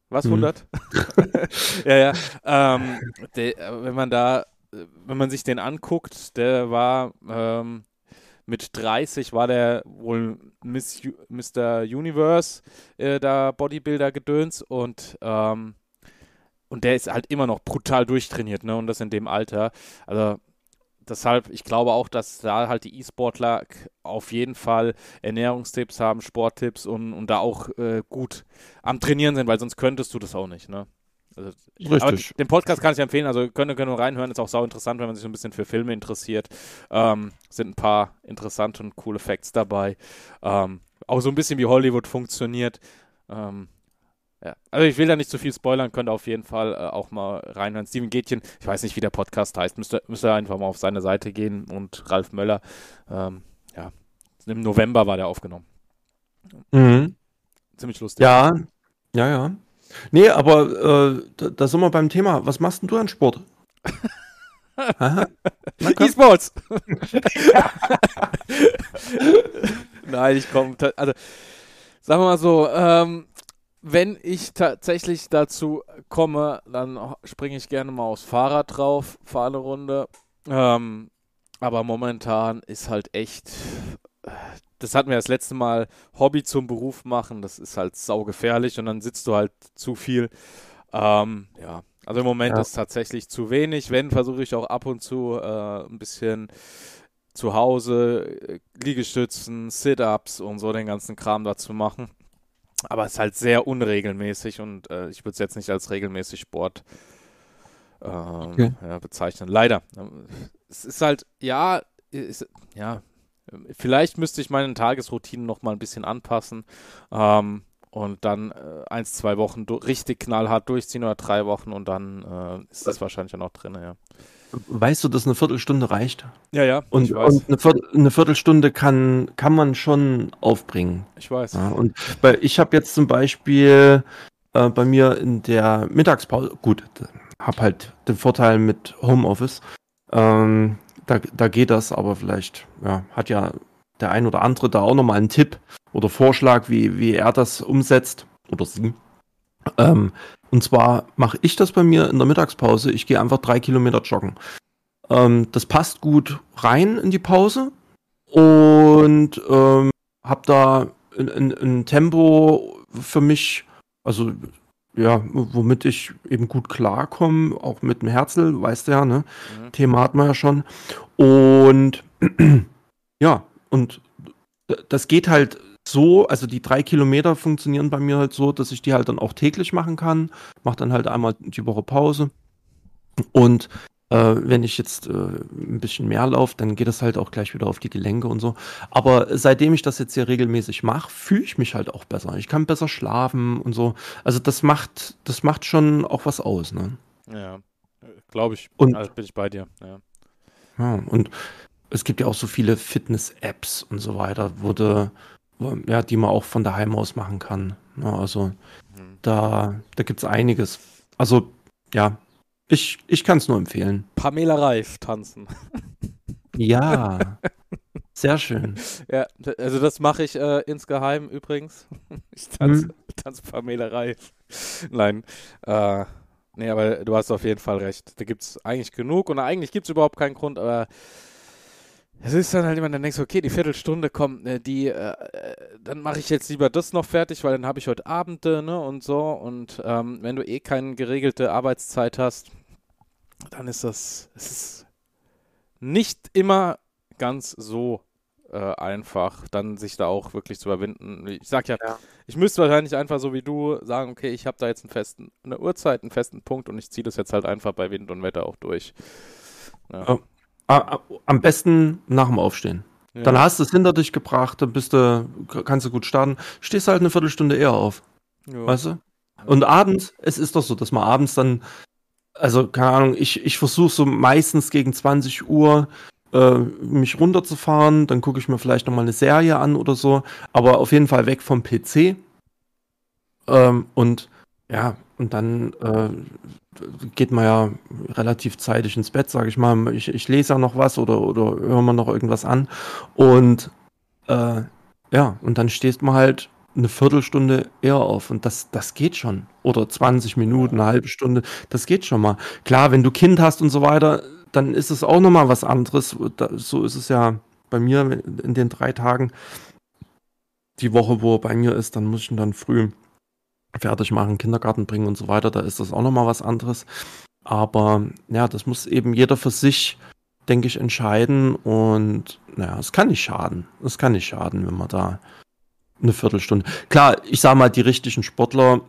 Speaker 1: Was, 100? Mhm. ja, ja. Ähm, der, wenn man da, wenn man sich den anguckt, der war ähm, mit 30 war der wohl Miss, Mr. Universe, äh, da Bodybuilder-Gedöns und ähm, und der ist halt immer noch brutal durchtrainiert, ne? Und das in dem Alter. Also deshalb, ich glaube auch, dass da halt die E-Sportler auf jeden Fall Ernährungstipps haben, Sporttipps und, und da auch äh, gut am Trainieren sind, weil sonst könntest du das auch nicht, ne? Also, Richtig. den Podcast kann ich empfehlen, also können, können wir reinhören, ist auch sau interessant, wenn man sich so ein bisschen für Filme interessiert. Ähm, sind ein paar interessante und coole Facts dabei. Ähm, auch so ein bisschen wie Hollywood funktioniert. Ähm, ja. Also ich will da nicht zu viel spoilern, könnt ihr auf jeden Fall äh, auch mal reinhören. Steven Gätchen, ich weiß nicht, wie der Podcast heißt, müsst ihr, müsst ihr einfach mal auf seine Seite gehen und Ralf Möller. Ähm, ja, im November war der aufgenommen.
Speaker 2: Mhm. Ziemlich lustig. Ja, ja, ja. Nee, aber äh, da, da, sind wir beim Thema. Was machst denn du an Sport?
Speaker 1: E-Sports. Nein, ich komme. Also, sagen wir mal so, ähm, wenn ich tatsächlich dazu komme, dann springe ich gerne mal aufs Fahrrad drauf, fahre eine Runde. Ähm, aber momentan ist halt echt das hatten wir das letzte Mal, Hobby zum Beruf machen, das ist halt saugefährlich und dann sitzt du halt zu viel. Ähm, ja, also im Moment ja. ist tatsächlich zu wenig. Wenn, versuche ich auch ab und zu äh, ein bisschen zu Hause äh, Liegestützen, Sit-Ups und so den ganzen Kram dazu machen. Aber es ist halt sehr unregelmäßig und äh, ich würde es jetzt nicht als regelmäßig Sport ähm, okay. ja, bezeichnen. Leider. Es ist halt, ja, ist, ja, Vielleicht müsste ich meine Tagesroutinen noch mal ein bisschen anpassen. Ähm, und dann äh, eins, zwei Wochen richtig knallhart durchziehen oder drei Wochen und dann äh, ist das wahrscheinlich auch noch drin, ja.
Speaker 2: Weißt du, dass eine Viertelstunde reicht?
Speaker 1: Ja, ja.
Speaker 2: Und, und eine, Viertel, eine, Viertelstunde kann, kann man schon aufbringen.
Speaker 1: Ich weiß.
Speaker 2: Ja, und bei, ich habe jetzt zum Beispiel äh, bei mir in der Mittagspause, gut, habe halt den Vorteil mit Homeoffice. Ähm, da, da geht das, aber vielleicht ja, hat ja der ein oder andere da auch nochmal einen Tipp oder Vorschlag, wie, wie er das umsetzt oder sie. Ähm, und zwar mache ich das bei mir in der Mittagspause. Ich gehe einfach drei Kilometer joggen. Ähm, das passt gut rein in die Pause und ähm, habe da ein, ein, Tempo für mich, also ja, womit ich eben gut klarkomme, auch mit dem Herzl, weißt du ja, ne? Mhm. Thema hatten wir ja schon. Und ja, und das geht halt so, also die drei Kilometer funktionieren bei mir halt so, dass ich die halt dann auch täglich machen kann. Mach dann halt einmal die Woche Pause. Und äh, wenn ich jetzt äh, ein bisschen mehr laufe, dann geht das halt auch gleich wieder auf die Gelenke und so. Aber seitdem ich das jetzt hier regelmäßig mache, fühle ich mich halt auch besser. Ich kann besser schlafen und so. Also das macht, das macht schon auch was aus, ne?
Speaker 1: Ja, glaube ich.
Speaker 2: Und
Speaker 1: also bin ich bei dir. Ja.
Speaker 2: ja, und es gibt ja auch so viele Fitness-Apps und so weiter, wo du, ja, die man auch von daheim aus machen kann. Ja, ne? also mhm. da, da gibt es einiges. Also, ja, ich, ich kann es nur empfehlen.
Speaker 1: Pamela Reif tanzen.
Speaker 2: Ja, sehr schön.
Speaker 1: Ja, also das mache ich äh, insgeheim übrigens. Ich tanze, hm. tanze Pamela Reif. Nein, äh, nee, aber du hast auf jeden Fall recht. Da gibt es eigentlich genug und eigentlich gibt es überhaupt keinen Grund, aber es ist dann halt immer, dann denkst du, okay, die Viertelstunde kommt, ne, die, äh, äh, dann mache ich jetzt lieber das noch fertig, weil dann habe ich heute Abende, ne, und so. Und ähm, wenn du eh keine geregelte Arbeitszeit hast, dann ist das, es ist nicht immer ganz so äh, einfach, dann sich da auch wirklich zu überwinden. Ich sag ja, ja, ich müsste wahrscheinlich einfach so wie du sagen, okay, ich habe da jetzt einen festen, eine Uhrzeit, einen festen Punkt und ich ziehe das jetzt halt einfach bei Wind und Wetter auch durch.
Speaker 2: Ja. Oh. Am besten nach dem Aufstehen. Ja. Dann hast du es hinter dich gebracht, dann bist du, kannst du gut starten. Stehst halt eine Viertelstunde eher auf. Weißt du? Und abends, es ist doch so, dass man abends dann, also keine Ahnung, ich, ich versuche so meistens gegen 20 Uhr äh, mich runterzufahren, dann gucke ich mir vielleicht nochmal eine Serie an oder so, aber auf jeden Fall weg vom PC. Ähm, und ja, und dann äh, geht man ja relativ zeitig ins Bett, sage ich mal. Ich, ich lese ja noch was oder, oder höre mal noch irgendwas an. Und äh, ja, und dann stehst man halt eine Viertelstunde eher auf und das, das geht schon. Oder 20 Minuten, eine halbe Stunde, das geht schon mal. Klar, wenn du Kind hast und so weiter, dann ist es auch nochmal was anderes. So ist es ja bei mir in den drei Tagen. Die Woche, wo er bei mir ist, dann muss ich ihn dann früh fertig machen, Kindergarten bringen und so weiter, da ist das auch nochmal was anderes. Aber ja, das muss eben jeder für sich, denke ich, entscheiden. Und naja, es kann nicht schaden. Es kann nicht schaden, wenn man da eine Viertelstunde. Klar, ich sage mal, die richtigen Sportler,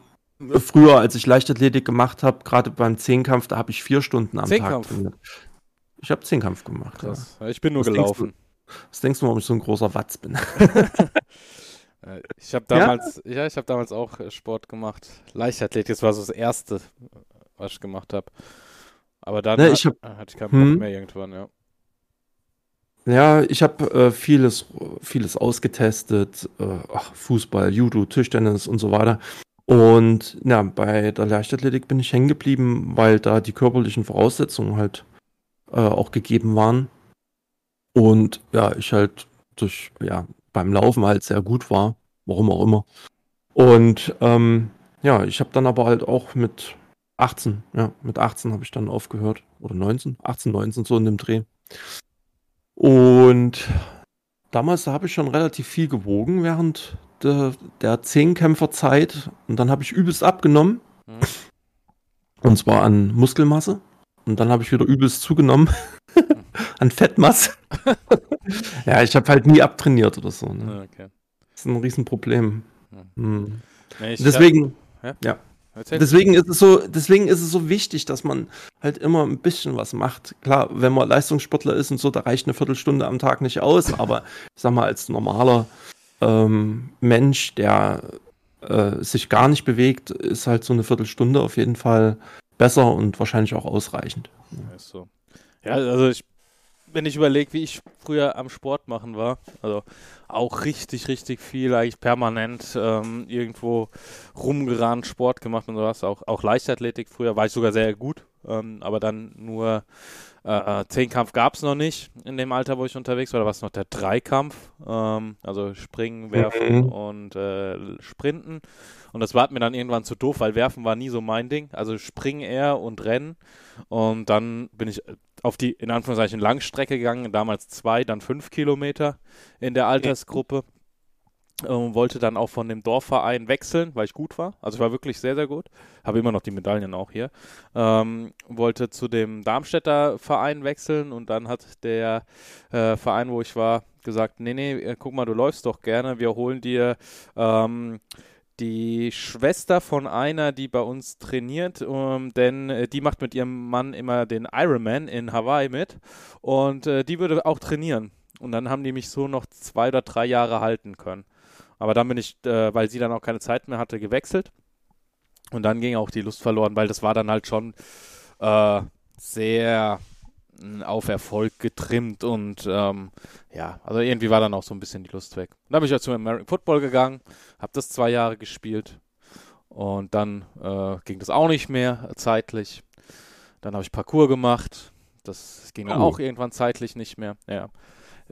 Speaker 2: früher, als ich Leichtathletik gemacht habe, gerade beim Zehnkampf, da habe ich vier Stunden am Zehnkampf. Tag trainiert. Ich habe Zehnkampf gemacht.
Speaker 1: Krass. Ja. Ich bin nur was gelaufen.
Speaker 2: Denkst du, was denkst du, warum ich so ein großer Watz bin?
Speaker 1: Äh, ich habe damals, ja, ja ich habe damals auch äh, Sport gemacht. Leichtathletik, das war so das erste, was ich gemacht habe. Aber dann
Speaker 2: ne, ich hab,
Speaker 1: hatte ich keinen Bock hm. mehr irgendwann, ja.
Speaker 2: Ja, ich habe äh, vieles, vieles ausgetestet, äh, ach, Fußball, Judo, Tischtennis und so weiter. Und ja, bei der Leichtathletik bin ich hängen geblieben, weil da die körperlichen Voraussetzungen halt äh, auch gegeben waren. Und ja, ich halt durch ja, beim Laufen halt sehr gut war, warum auch immer. Und ähm, ja, ich habe dann aber halt auch mit 18, ja, mit 18 habe ich dann aufgehört. Oder 19, 18, 19, so in dem Dreh. Und damals habe ich schon relativ viel gewogen während der, der Zehnkämpferzeit. Und dann habe ich übelst abgenommen. Mhm. Und zwar an Muskelmasse. Und dann habe ich wieder übelst zugenommen. an Fettmasse. ja, ich habe halt nie abtrainiert oder so. Ne? Ah, okay. Das ist ein Riesenproblem. Hm. Nee, deswegen, hab, ja. ja. Deswegen ist es so, deswegen ist es so wichtig, dass man halt immer ein bisschen was macht. Klar, wenn man Leistungssportler ist und so, da reicht eine Viertelstunde am Tag nicht aus, aber ich sag mal, als normaler ähm, Mensch, der äh, sich gar nicht bewegt, ist halt so eine Viertelstunde auf jeden Fall besser und wahrscheinlich auch ausreichend.
Speaker 1: Ja, so. ja also ich, wenn ich überlege, wie ich früher am Sport machen war, also auch richtig, richtig viel, eigentlich permanent ähm, irgendwo rumgerannt, Sport gemacht und sowas, auch, auch Leichtathletik früher, war ich sogar sehr gut, ähm, aber dann nur äh, Zehnkampf gab es noch nicht in dem Alter, wo ich unterwegs war. Da war es noch der Dreikampf, ähm, also Springen, Werfen mhm. und äh, Sprinten. Und das war mir dann irgendwann zu doof, weil Werfen war nie so mein Ding. Also Springen eher und Rennen. Und dann bin ich auf die, in Anführungszeichen, Langstrecke gegangen. Damals zwei, dann fünf Kilometer in der Altersgruppe ähm, wollte dann auch von dem Dorfverein wechseln, weil ich gut war. Also ich war wirklich sehr, sehr gut. Habe immer noch die Medaillen auch hier. Ähm, wollte zu dem Darmstädter Verein wechseln und dann hat der äh, Verein, wo ich war, gesagt, nee, nee, äh, guck mal, du läufst doch gerne. Wir holen dir ähm, die Schwester von einer, die bei uns trainiert, ähm, denn äh, die macht mit ihrem Mann immer den Ironman in Hawaii mit und äh, die würde auch trainieren. Und dann haben die mich so noch zwei oder drei Jahre halten können. Aber dann bin ich, äh, weil sie dann auch keine Zeit mehr hatte, gewechselt. Und dann ging auch die Lust verloren, weil das war dann halt schon äh, sehr auf Erfolg getrimmt und ähm, ja, also irgendwie war dann auch so ein bisschen die Lust weg. dann bin ich ja zum American Football gegangen, habe das zwei Jahre gespielt und dann äh, ging das auch nicht mehr zeitlich. Dann habe ich Parcours gemacht, das ging dann oh. auch irgendwann zeitlich nicht mehr. Ja.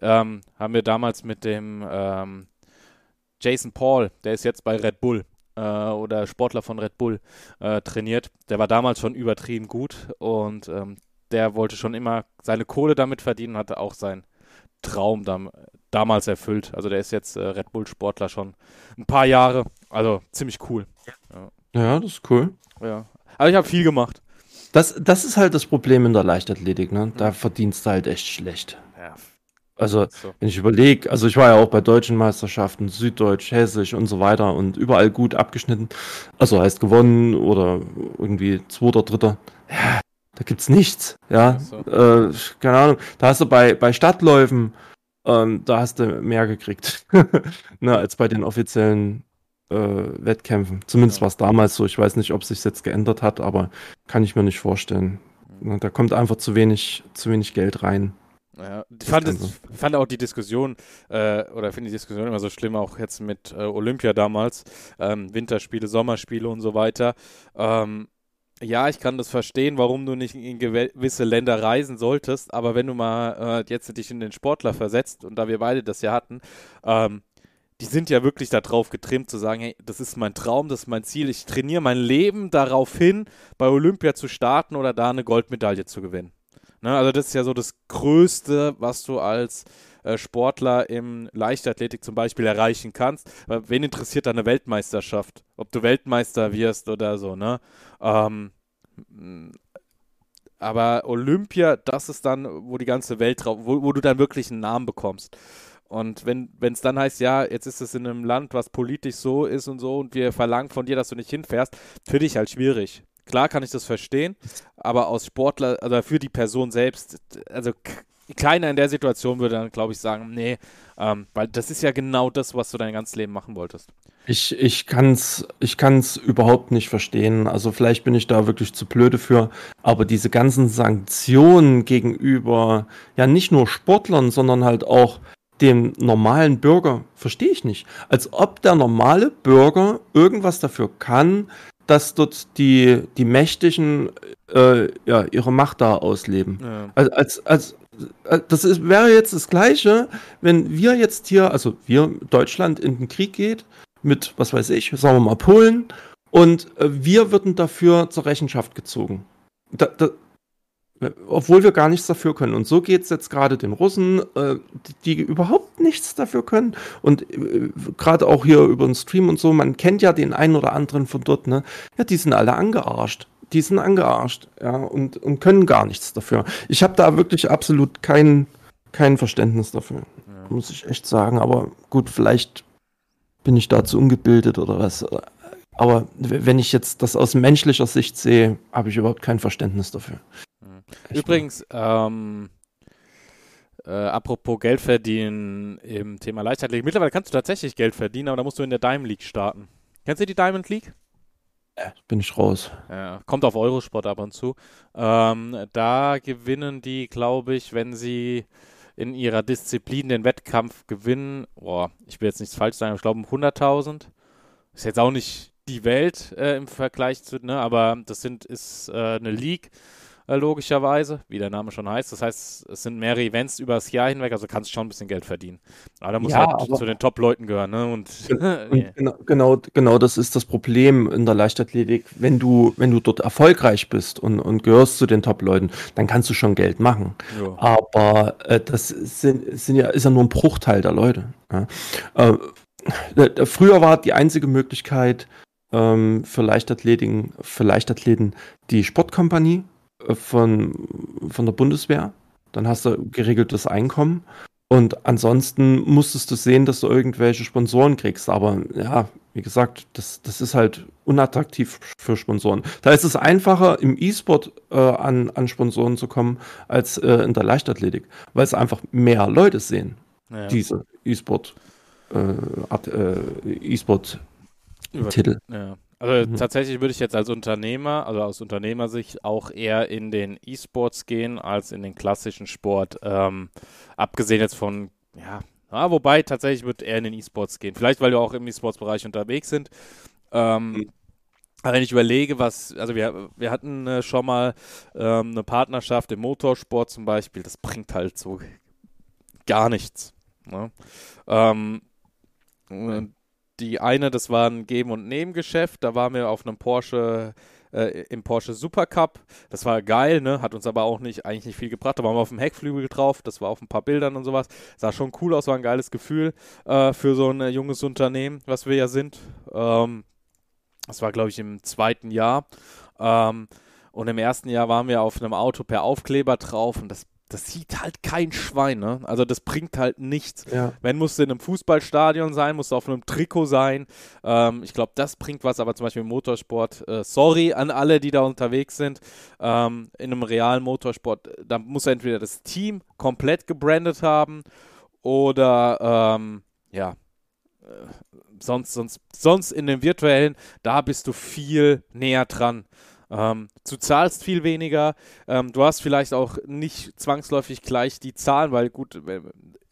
Speaker 1: Ähm, haben wir damals mit dem ähm, Jason Paul, der ist jetzt bei Red Bull äh, oder Sportler von Red Bull äh, trainiert. Der war damals schon übertrieben gut und ähm, der wollte schon immer seine Kohle damit verdienen, hatte auch seinen Traum dam damals erfüllt. Also der ist jetzt äh, Red Bull Sportler schon ein paar Jahre. Also ziemlich cool.
Speaker 2: Ja, ja das ist cool.
Speaker 1: Ja. Aber ich habe viel gemacht.
Speaker 2: Das, das ist halt das Problem in der Leichtathletik, ne? Da mhm. verdienst du halt echt schlecht. Ja, also, so. wenn ich überlege, also ich war ja auch bei deutschen Meisterschaften, Süddeutsch, Hessisch und so weiter und überall gut abgeschnitten. Also heißt gewonnen oder irgendwie zweiter, dritter. Ja, da gibt's nichts. Ja, so. äh, keine Ahnung. Da hast du bei, bei Stadtläufen, ähm, da hast du mehr gekriegt, ne, als bei den offiziellen äh, Wettkämpfen. Zumindest ja. war es damals so. Ich weiß nicht, ob sich jetzt geändert hat, aber kann ich mir nicht vorstellen. Mhm. Da kommt einfach zu wenig, zu wenig Geld rein.
Speaker 1: Ja, ich fand, es, fand auch die Diskussion, äh, oder finde die Diskussion immer so schlimm, auch jetzt mit äh, Olympia damals, ähm, Winterspiele, Sommerspiele und so weiter. Ähm, ja, ich kann das verstehen, warum du nicht in gewisse Länder reisen solltest, aber wenn du mal äh, jetzt dich in den Sportler versetzt, und da wir beide das ja hatten, ähm, die sind ja wirklich darauf getrimmt zu sagen, hey, das ist mein Traum, das ist mein Ziel, ich trainiere mein Leben darauf hin, bei Olympia zu starten oder da eine Goldmedaille zu gewinnen. Ne, also das ist ja so das Größte, was du als äh, Sportler im Leichtathletik zum Beispiel erreichen kannst. Weil wen interessiert eine Weltmeisterschaft? Ob du Weltmeister wirst oder so, ne? Ähm, aber Olympia, das ist dann, wo die ganze Welt drauf, wo, wo du dann wirklich einen Namen bekommst. Und wenn es dann heißt, ja, jetzt ist es in einem Land, was politisch so ist und so, und wir verlangen von dir, dass du nicht hinfährst, für dich halt schwierig. Klar kann ich das verstehen, aber aus Sportler, also für die Person selbst, also keiner in der Situation würde dann, glaube ich, sagen, nee, ähm, weil das ist ja genau das, was du dein ganzes Leben machen wolltest.
Speaker 2: Ich, ich kann es ich kann's überhaupt nicht verstehen. Also vielleicht bin ich da wirklich zu blöde für, aber diese ganzen Sanktionen gegenüber, ja nicht nur Sportlern, sondern halt auch dem normalen Bürger, verstehe ich nicht. Als ob der normale Bürger irgendwas dafür kann, dass dort die, die Mächtigen äh, ja, ihre Macht da ausleben. Ja. Als, als, als, das ist, wäre jetzt das Gleiche, wenn wir jetzt hier, also wir, Deutschland, in den Krieg geht, mit, was weiß ich, sagen wir mal Polen, und äh, wir würden dafür zur Rechenschaft gezogen. Da, da, obwohl wir gar nichts dafür können. Und so geht es jetzt gerade den Russen, äh, die, die, überhaupt nichts dafür können. Und äh, gerade auch hier über den Stream und so, man kennt ja den einen oder anderen von dort, ne? Ja, die sind alle angearscht. Die sind angearscht, ja, und, und können gar nichts dafür. Ich habe da wirklich absolut kein, kein Verständnis dafür, ja. muss ich echt sagen. Aber gut, vielleicht bin ich da zu ungebildet oder was. Aber wenn ich jetzt das aus menschlicher Sicht sehe, habe ich überhaupt kein Verständnis dafür.
Speaker 1: Übrigens, ähm, äh, apropos Geld verdienen im Thema Leichtathletik. Mittlerweile kannst du tatsächlich Geld verdienen, aber da musst du in der Dime League starten. Kennst du die Diamond League?
Speaker 2: Bin ich raus.
Speaker 1: Ja, kommt auf Eurosport ab und zu. Ähm, da gewinnen die, glaube ich, wenn sie in ihrer Disziplin den Wettkampf gewinnen, boah, ich will jetzt nichts falsch sagen, ich glaube 100.000. Ist jetzt auch nicht die Welt äh, im Vergleich zu, ne, aber das sind, ist äh, eine League äh, logischerweise, wie der Name schon heißt. Das heißt, es sind mehrere Events über das Jahr hinweg, also kannst du schon ein bisschen Geld verdienen. Aber da muss ja, halt zu den Top-Leuten gehören, ne? Und,
Speaker 2: und genau, genau, genau, das ist das Problem in der Leichtathletik. Wenn du, wenn du dort erfolgreich bist und, und gehörst zu den Top-Leuten, dann kannst du schon Geld machen. Ja. Aber äh, das sind, sind ja, ist ja nur ein Bruchteil der Leute. Ja? Äh, früher war die einzige Möglichkeit, ähm, für Leichtathleten, für Leichtathleten die Sportkompanie von, von der Bundeswehr. Dann hast du geregeltes Einkommen. Und ansonsten musstest du sehen, dass du irgendwelche Sponsoren kriegst. Aber ja, wie gesagt, das, das ist halt unattraktiv für Sponsoren. Da ist es einfacher, im E-Sport äh, an, an Sponsoren zu kommen, als äh, in der Leichtathletik, weil es einfach mehr Leute sehen, ja. diese E-Sport äh, äh, E-Sport-Titel.
Speaker 1: Ja. Also mhm. tatsächlich würde ich jetzt als Unternehmer, also aus Unternehmersicht auch eher in den E-Sports gehen als in den klassischen Sport. Ähm, abgesehen jetzt von, ja, ja, wobei tatsächlich würde eher in den E-Sports gehen. Vielleicht, weil wir auch im E-Sports-Bereich unterwegs sind. Ähm, mhm. Aber wenn ich überlege, was, also wir, wir hatten äh, schon mal ähm, eine Partnerschaft im Motorsport zum Beispiel, das bringt halt so gar nichts. Ne? Ähm, die eine, das war ein Geben- und Nebengeschäft. Da waren wir auf einem Porsche, äh, im Porsche Supercup. Das war geil, ne? Hat uns aber auch nicht, eigentlich nicht viel gebracht. Da waren wir auf dem Heckflügel drauf. Das war auf ein paar Bildern und sowas. Sah schon cool aus, war ein geiles Gefühl äh, für so ein äh, junges Unternehmen, was wir ja sind. Ähm, das war, glaube ich, im zweiten Jahr. Ähm, und im ersten Jahr waren wir auf einem Auto per Aufkleber drauf und das das sieht halt kein Schwein, ne? Also das bringt halt nichts. Ja. Wenn musst du in einem Fußballstadion sein, musst du auf einem Trikot sein. Ähm, ich glaube, das bringt was, aber zum Beispiel im Motorsport, äh, sorry an alle, die da unterwegs sind, ähm, in einem realen Motorsport, da muss entweder das Team komplett gebrandet haben oder ähm, ja, äh, sonst, sonst, sonst in dem virtuellen, da bist du viel näher dran. Ähm, du zahlst viel weniger. Ähm, du hast vielleicht auch nicht zwangsläufig gleich die Zahlen, weil gut,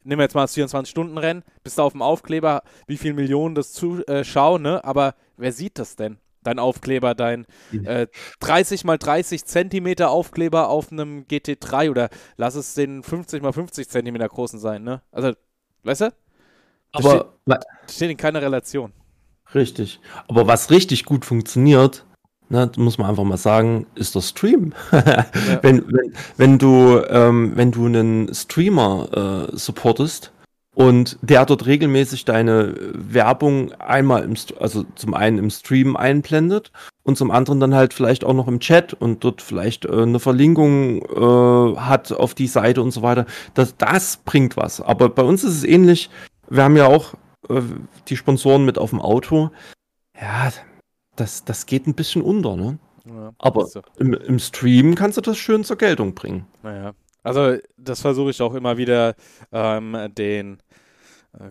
Speaker 1: nehmen wir jetzt mal das 24-Stunden-Rennen, bist du auf dem Aufkleber, wie viele Millionen das zuschauen, ne? Aber wer sieht das denn? Dein Aufkleber, dein äh, 30 mal 30 Zentimeter Aufkleber auf einem GT3 oder lass es den 50 mal 50 Zentimeter großen sein, ne? Also, weißt du?
Speaker 2: Das Aber
Speaker 1: steht, steht in keiner Relation.
Speaker 2: Richtig. Aber was richtig gut funktioniert, Ne, muss man einfach mal sagen, ist der Stream. ja. wenn, wenn, wenn, du, ähm, wenn du einen Streamer äh, supportest und der dort regelmäßig deine Werbung einmal im, also zum einen im Stream einblendet und zum anderen dann halt vielleicht auch noch im Chat und dort vielleicht äh, eine Verlinkung äh, hat auf die Seite und so weiter, das, das bringt was. Aber bei uns ist es ähnlich. Wir haben ja auch äh, die Sponsoren mit auf dem Auto. Ja, das, das geht ein bisschen unter, ne? Ja, Aber so. im, im Stream kannst du das schön zur Geltung bringen.
Speaker 1: Naja. Also, das versuche ich auch immer wieder ähm, den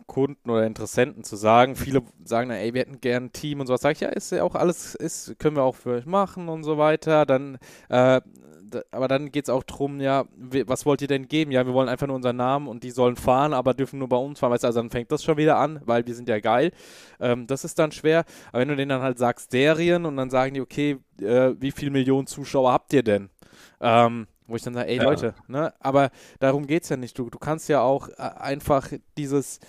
Speaker 1: Kunden oder Interessenten zu sagen. Viele sagen dann, ey, wir hätten gern ein Team und sowas. Sag ich, ja, ist ja auch alles, ist, können wir auch für euch machen und so weiter. Dann äh, aber dann geht es auch darum, ja, was wollt ihr denn geben? Ja, wir wollen einfach nur unseren Namen und die sollen fahren, aber dürfen nur bei uns fahren. Weißt du, also dann fängt das schon wieder an, weil wir sind ja geil. Ähm, das ist dann schwer. Aber wenn du denen dann halt sagst, Serien und dann sagen die, okay, äh, wie viele Millionen Zuschauer habt ihr denn? Ähm, wo ich dann sage, ey ja. Leute, ne? Aber darum geht es ja nicht. Du, du kannst ja auch äh, einfach dieses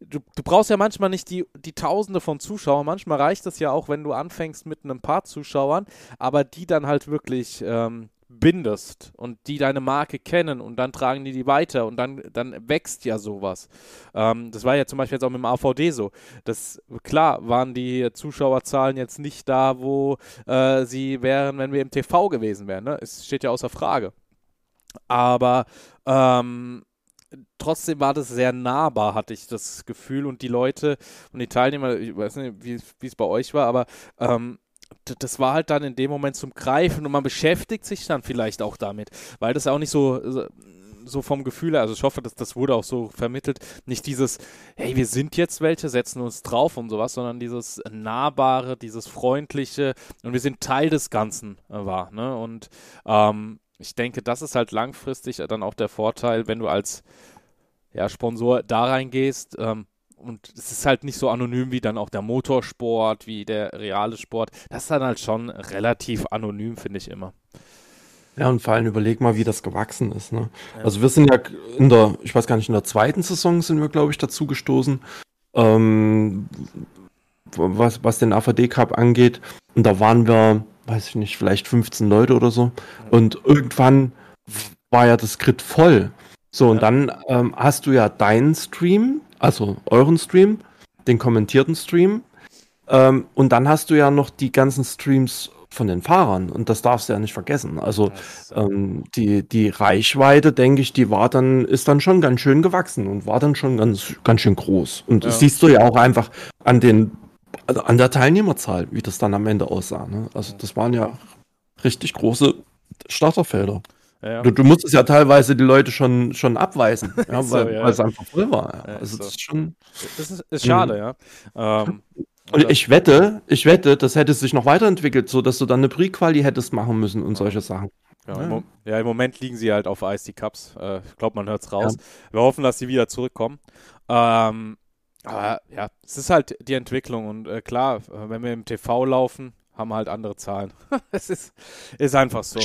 Speaker 1: du, du brauchst ja manchmal nicht die, die Tausende von Zuschauern. Manchmal reicht es ja auch, wenn du anfängst mit einem paar Zuschauern, aber die dann halt wirklich ähm, bindest und die deine Marke kennen und dann tragen die die weiter und dann, dann wächst ja sowas. Ähm, das war ja zum Beispiel jetzt auch mit dem AVD so. Das, klar waren die Zuschauerzahlen jetzt nicht da, wo äh, sie wären, wenn wir im TV gewesen wären. Ne? Es steht ja außer Frage. Aber ähm, trotzdem war das sehr nahbar, hatte ich das Gefühl. Und die Leute und die Teilnehmer, ich weiß nicht, wie es bei euch war, aber ähm, das war halt dann in dem Moment zum Greifen und man beschäftigt sich dann vielleicht auch damit, weil das auch nicht so, so vom Gefühl, also ich hoffe, dass das wurde auch so vermittelt, nicht dieses, hey, wir sind jetzt welche, setzen uns drauf und sowas, sondern dieses nahbare, dieses freundliche und wir sind Teil des Ganzen äh, war. Ne? Und ähm, ich denke, das ist halt langfristig dann auch der Vorteil, wenn du als ja, Sponsor da reingehst. Ähm, und es ist halt nicht so anonym wie dann auch der Motorsport, wie der reale Sport. Das ist dann halt schon relativ anonym, finde ich immer.
Speaker 2: Ja, und vor allem überleg mal, wie das gewachsen ist. Ne? Ja. Also wir sind ja in der, ich weiß gar nicht, in der zweiten Saison sind wir, glaube ich, dazu gestoßen, ähm, was, was den AVD Cup angeht. Und da waren wir, weiß ich nicht, vielleicht 15 Leute oder so. Und irgendwann war ja das Grid voll. So, und ja. dann ähm, hast du ja deinen Stream, also euren Stream, den kommentierten Stream. Ähm, und dann hast du ja noch die ganzen Streams von den Fahrern und das darfst du ja nicht vergessen. Also ähm, die, die Reichweite, denke ich, die war dann, ist dann schon ganz schön gewachsen und war dann schon ganz, ganz schön groß. Und ja. das siehst du ja auch einfach an den, an der Teilnehmerzahl, wie das dann am Ende aussah. Ne? Also das waren ja richtig große Starterfelder. Ja. Du, du musstest ja teilweise die Leute schon, schon abweisen, ja, so, weil, ja. es einfach voll war. also so. das ist schon.
Speaker 1: Das ist, ist schade, ja. Ähm,
Speaker 2: und ich wette, ich wette, das hätte sich noch weiterentwickelt, so dass du dann eine Pre-Quali hättest machen müssen und solche Sachen.
Speaker 1: Ja. Im, ja, im Moment liegen sie halt auf Eis, die Cups. Äh, ich glaube, man hört es raus. Wir hoffen, dass sie wieder zurückkommen. Ähm, aber ja, es ist halt die Entwicklung und äh, klar, wenn wir im TV laufen, haben wir halt andere Zahlen. es ist, ist einfach so.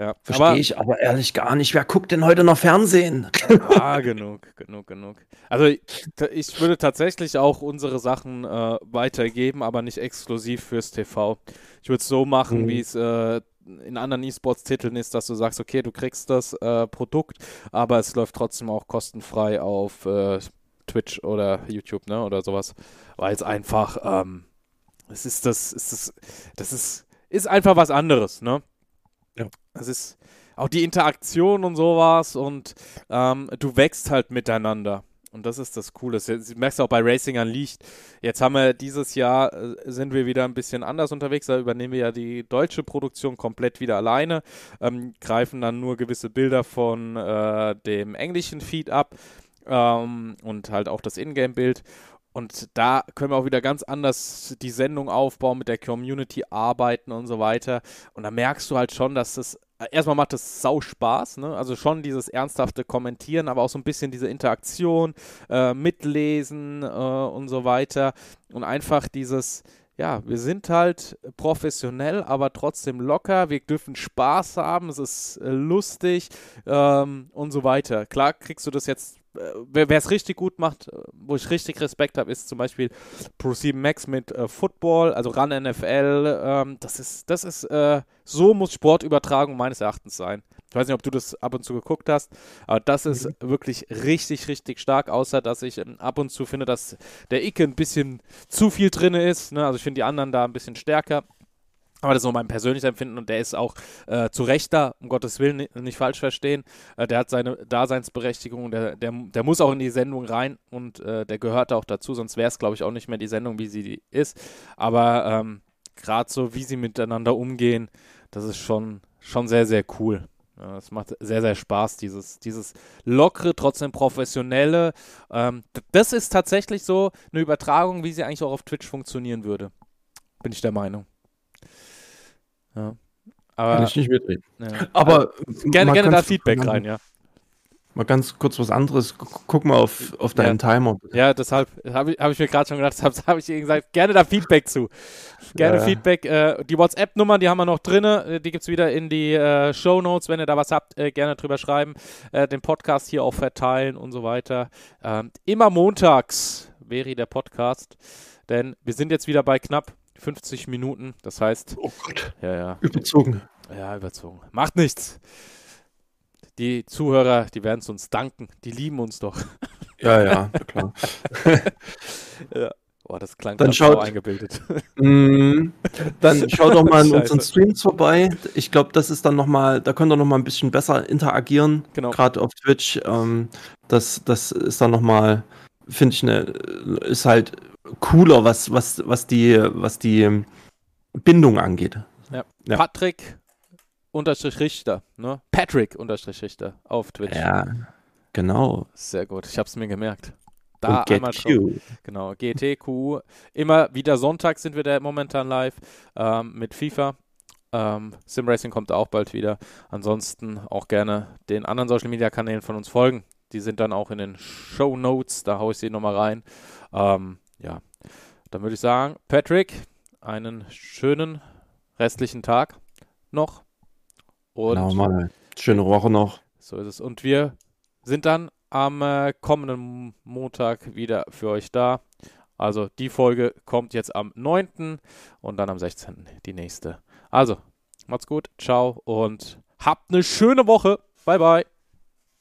Speaker 2: Ja, Verstehe ich aber ehrlich gar nicht. Wer guckt denn heute noch Fernsehen?
Speaker 1: Ah, genug, genug, genug. Also ich würde tatsächlich auch unsere Sachen äh, weitergeben, aber nicht exklusiv fürs TV. Ich würde es so machen, mhm. wie es äh, in anderen E-Sports-Titeln ist, dass du sagst, okay, du kriegst das äh, Produkt, aber es läuft trotzdem auch kostenfrei auf äh, Twitch oder YouTube, ne, oder sowas, weil es einfach, ähm, es ist das, ist das, das ist, ist einfach was anderes, ne? Ja. Es ist auch die Interaktion und sowas und ähm, du wächst halt miteinander. Und das ist das Coole. Du merkst auch bei Racing Licht. Jetzt haben wir dieses Jahr, äh, sind wir wieder ein bisschen anders unterwegs. Da übernehmen wir ja die deutsche Produktion komplett wieder alleine, ähm, greifen dann nur gewisse Bilder von äh, dem englischen Feed ab ähm, und halt auch das Ingame-Bild. Und da können wir auch wieder ganz anders die Sendung aufbauen, mit der Community arbeiten und so weiter. Und da merkst du halt schon, dass das erstmal macht es sau Spaß, ne? Also schon dieses ernsthafte Kommentieren, aber auch so ein bisschen diese Interaktion, äh, mitlesen äh, und so weiter. Und einfach dieses, ja, wir sind halt professionell, aber trotzdem locker. Wir dürfen Spaß haben, es ist äh, lustig ähm, und so weiter. Klar kriegst du das jetzt wer es richtig gut macht, äh, wo ich richtig Respekt habe, ist zum Beispiel Pro7 Max mit äh, Football, also Run NFL. Ähm, das ist, das ist, äh, so muss Sportübertragung meines Erachtens sein. Ich weiß nicht, ob du das ab und zu geguckt hast, aber das ist mhm. wirklich richtig, richtig stark, außer dass ich ähm, ab und zu finde, dass der Icke ein bisschen zu viel drin ist. Ne? Also ich finde die anderen da ein bisschen stärker. Aber das ist nur mein persönliches Empfinden und der ist auch äh, zu Recht da, um Gottes Willen, nicht, falsch verstehen. Äh, der hat seine Daseinsberechtigung, der, der, der muss auch in die Sendung rein und äh, der gehört auch dazu, sonst wäre es, glaube ich, auch nicht mehr die Sendung, wie sie ist. Aber ähm, gerade so, wie sie miteinander umgehen, das ist schon, schon sehr, sehr cool. Es macht sehr, sehr Spaß, dieses, dieses lockere, trotzdem professionelle. Ähm, das ist tatsächlich so eine Übertragung, wie sie eigentlich auch auf Twitch funktionieren würde. Bin ich der Meinung. Ja.
Speaker 2: Aber, Kann ich nicht mitreden.
Speaker 1: Ja. Aber gerne, gerne da Feedback rein, ja.
Speaker 2: Mal ganz kurz was anderes. Guck mal auf, auf deinen ja. Timer.
Speaker 1: Ja, deshalb habe ich, hab ich mir gerade schon gedacht, deshalb habe ich gesagt, gerne da Feedback zu. Gerne ja. Feedback. Äh, die WhatsApp-Nummer, die haben wir noch drin. Äh, die gibt es wieder in die äh, Show Notes. Wenn ihr da was habt, äh, gerne drüber schreiben. Äh, den Podcast hier auch verteilen und so weiter. Ähm, immer montags wäre der Podcast. Denn wir sind jetzt wieder bei knapp 50 Minuten. Das heißt.
Speaker 2: Oh Gott.
Speaker 1: Ja, ja.
Speaker 2: Überzogen.
Speaker 1: Ja, überzogen. Macht nichts. Die Zuhörer, die werden es uns danken. Die lieben uns doch.
Speaker 2: Ja, ja, klar.
Speaker 1: ja. Boah, das klang
Speaker 2: dann schaut, eingebildet. Mm, dann schaut doch mal in unseren Streams vorbei. Ich glaube, das ist dann nochmal, da könnt ihr nochmal ein bisschen besser interagieren. Genau. Gerade auf Twitch. Ähm, das, das ist dann nochmal, finde ich, eine, ist halt cooler, was, was, was, die, was die Bindung angeht.
Speaker 1: Ja. ja. Patrick unterstrich Richter, ne? Patrick unterstrich Richter auf Twitch.
Speaker 2: Ja, genau.
Speaker 1: Sehr gut, ich habe es mir gemerkt. Da
Speaker 2: Und
Speaker 1: einmal drauf.
Speaker 2: Q.
Speaker 1: Genau, GTQ. Immer wieder Sonntag sind wir da momentan live ähm, mit FIFA. Ähm, Sim Racing kommt auch bald wieder. Ansonsten auch gerne den anderen Social Media Kanälen von uns folgen. Die sind dann auch in den Show Notes. Da haue ich sie nochmal rein. Ähm, ja, dann würde ich sagen, Patrick, einen schönen restlichen Tag noch. Und
Speaker 2: Genau, mal. Schöne Woche noch.
Speaker 1: so ist es. Und wir sind dann am äh, kommenden Montag wieder für euch da. Also die Folge kommt jetzt am 9. und dann am 16. die nächste. Also, macht's gut, ciao und habt eine schöne Woche. Bye, bye.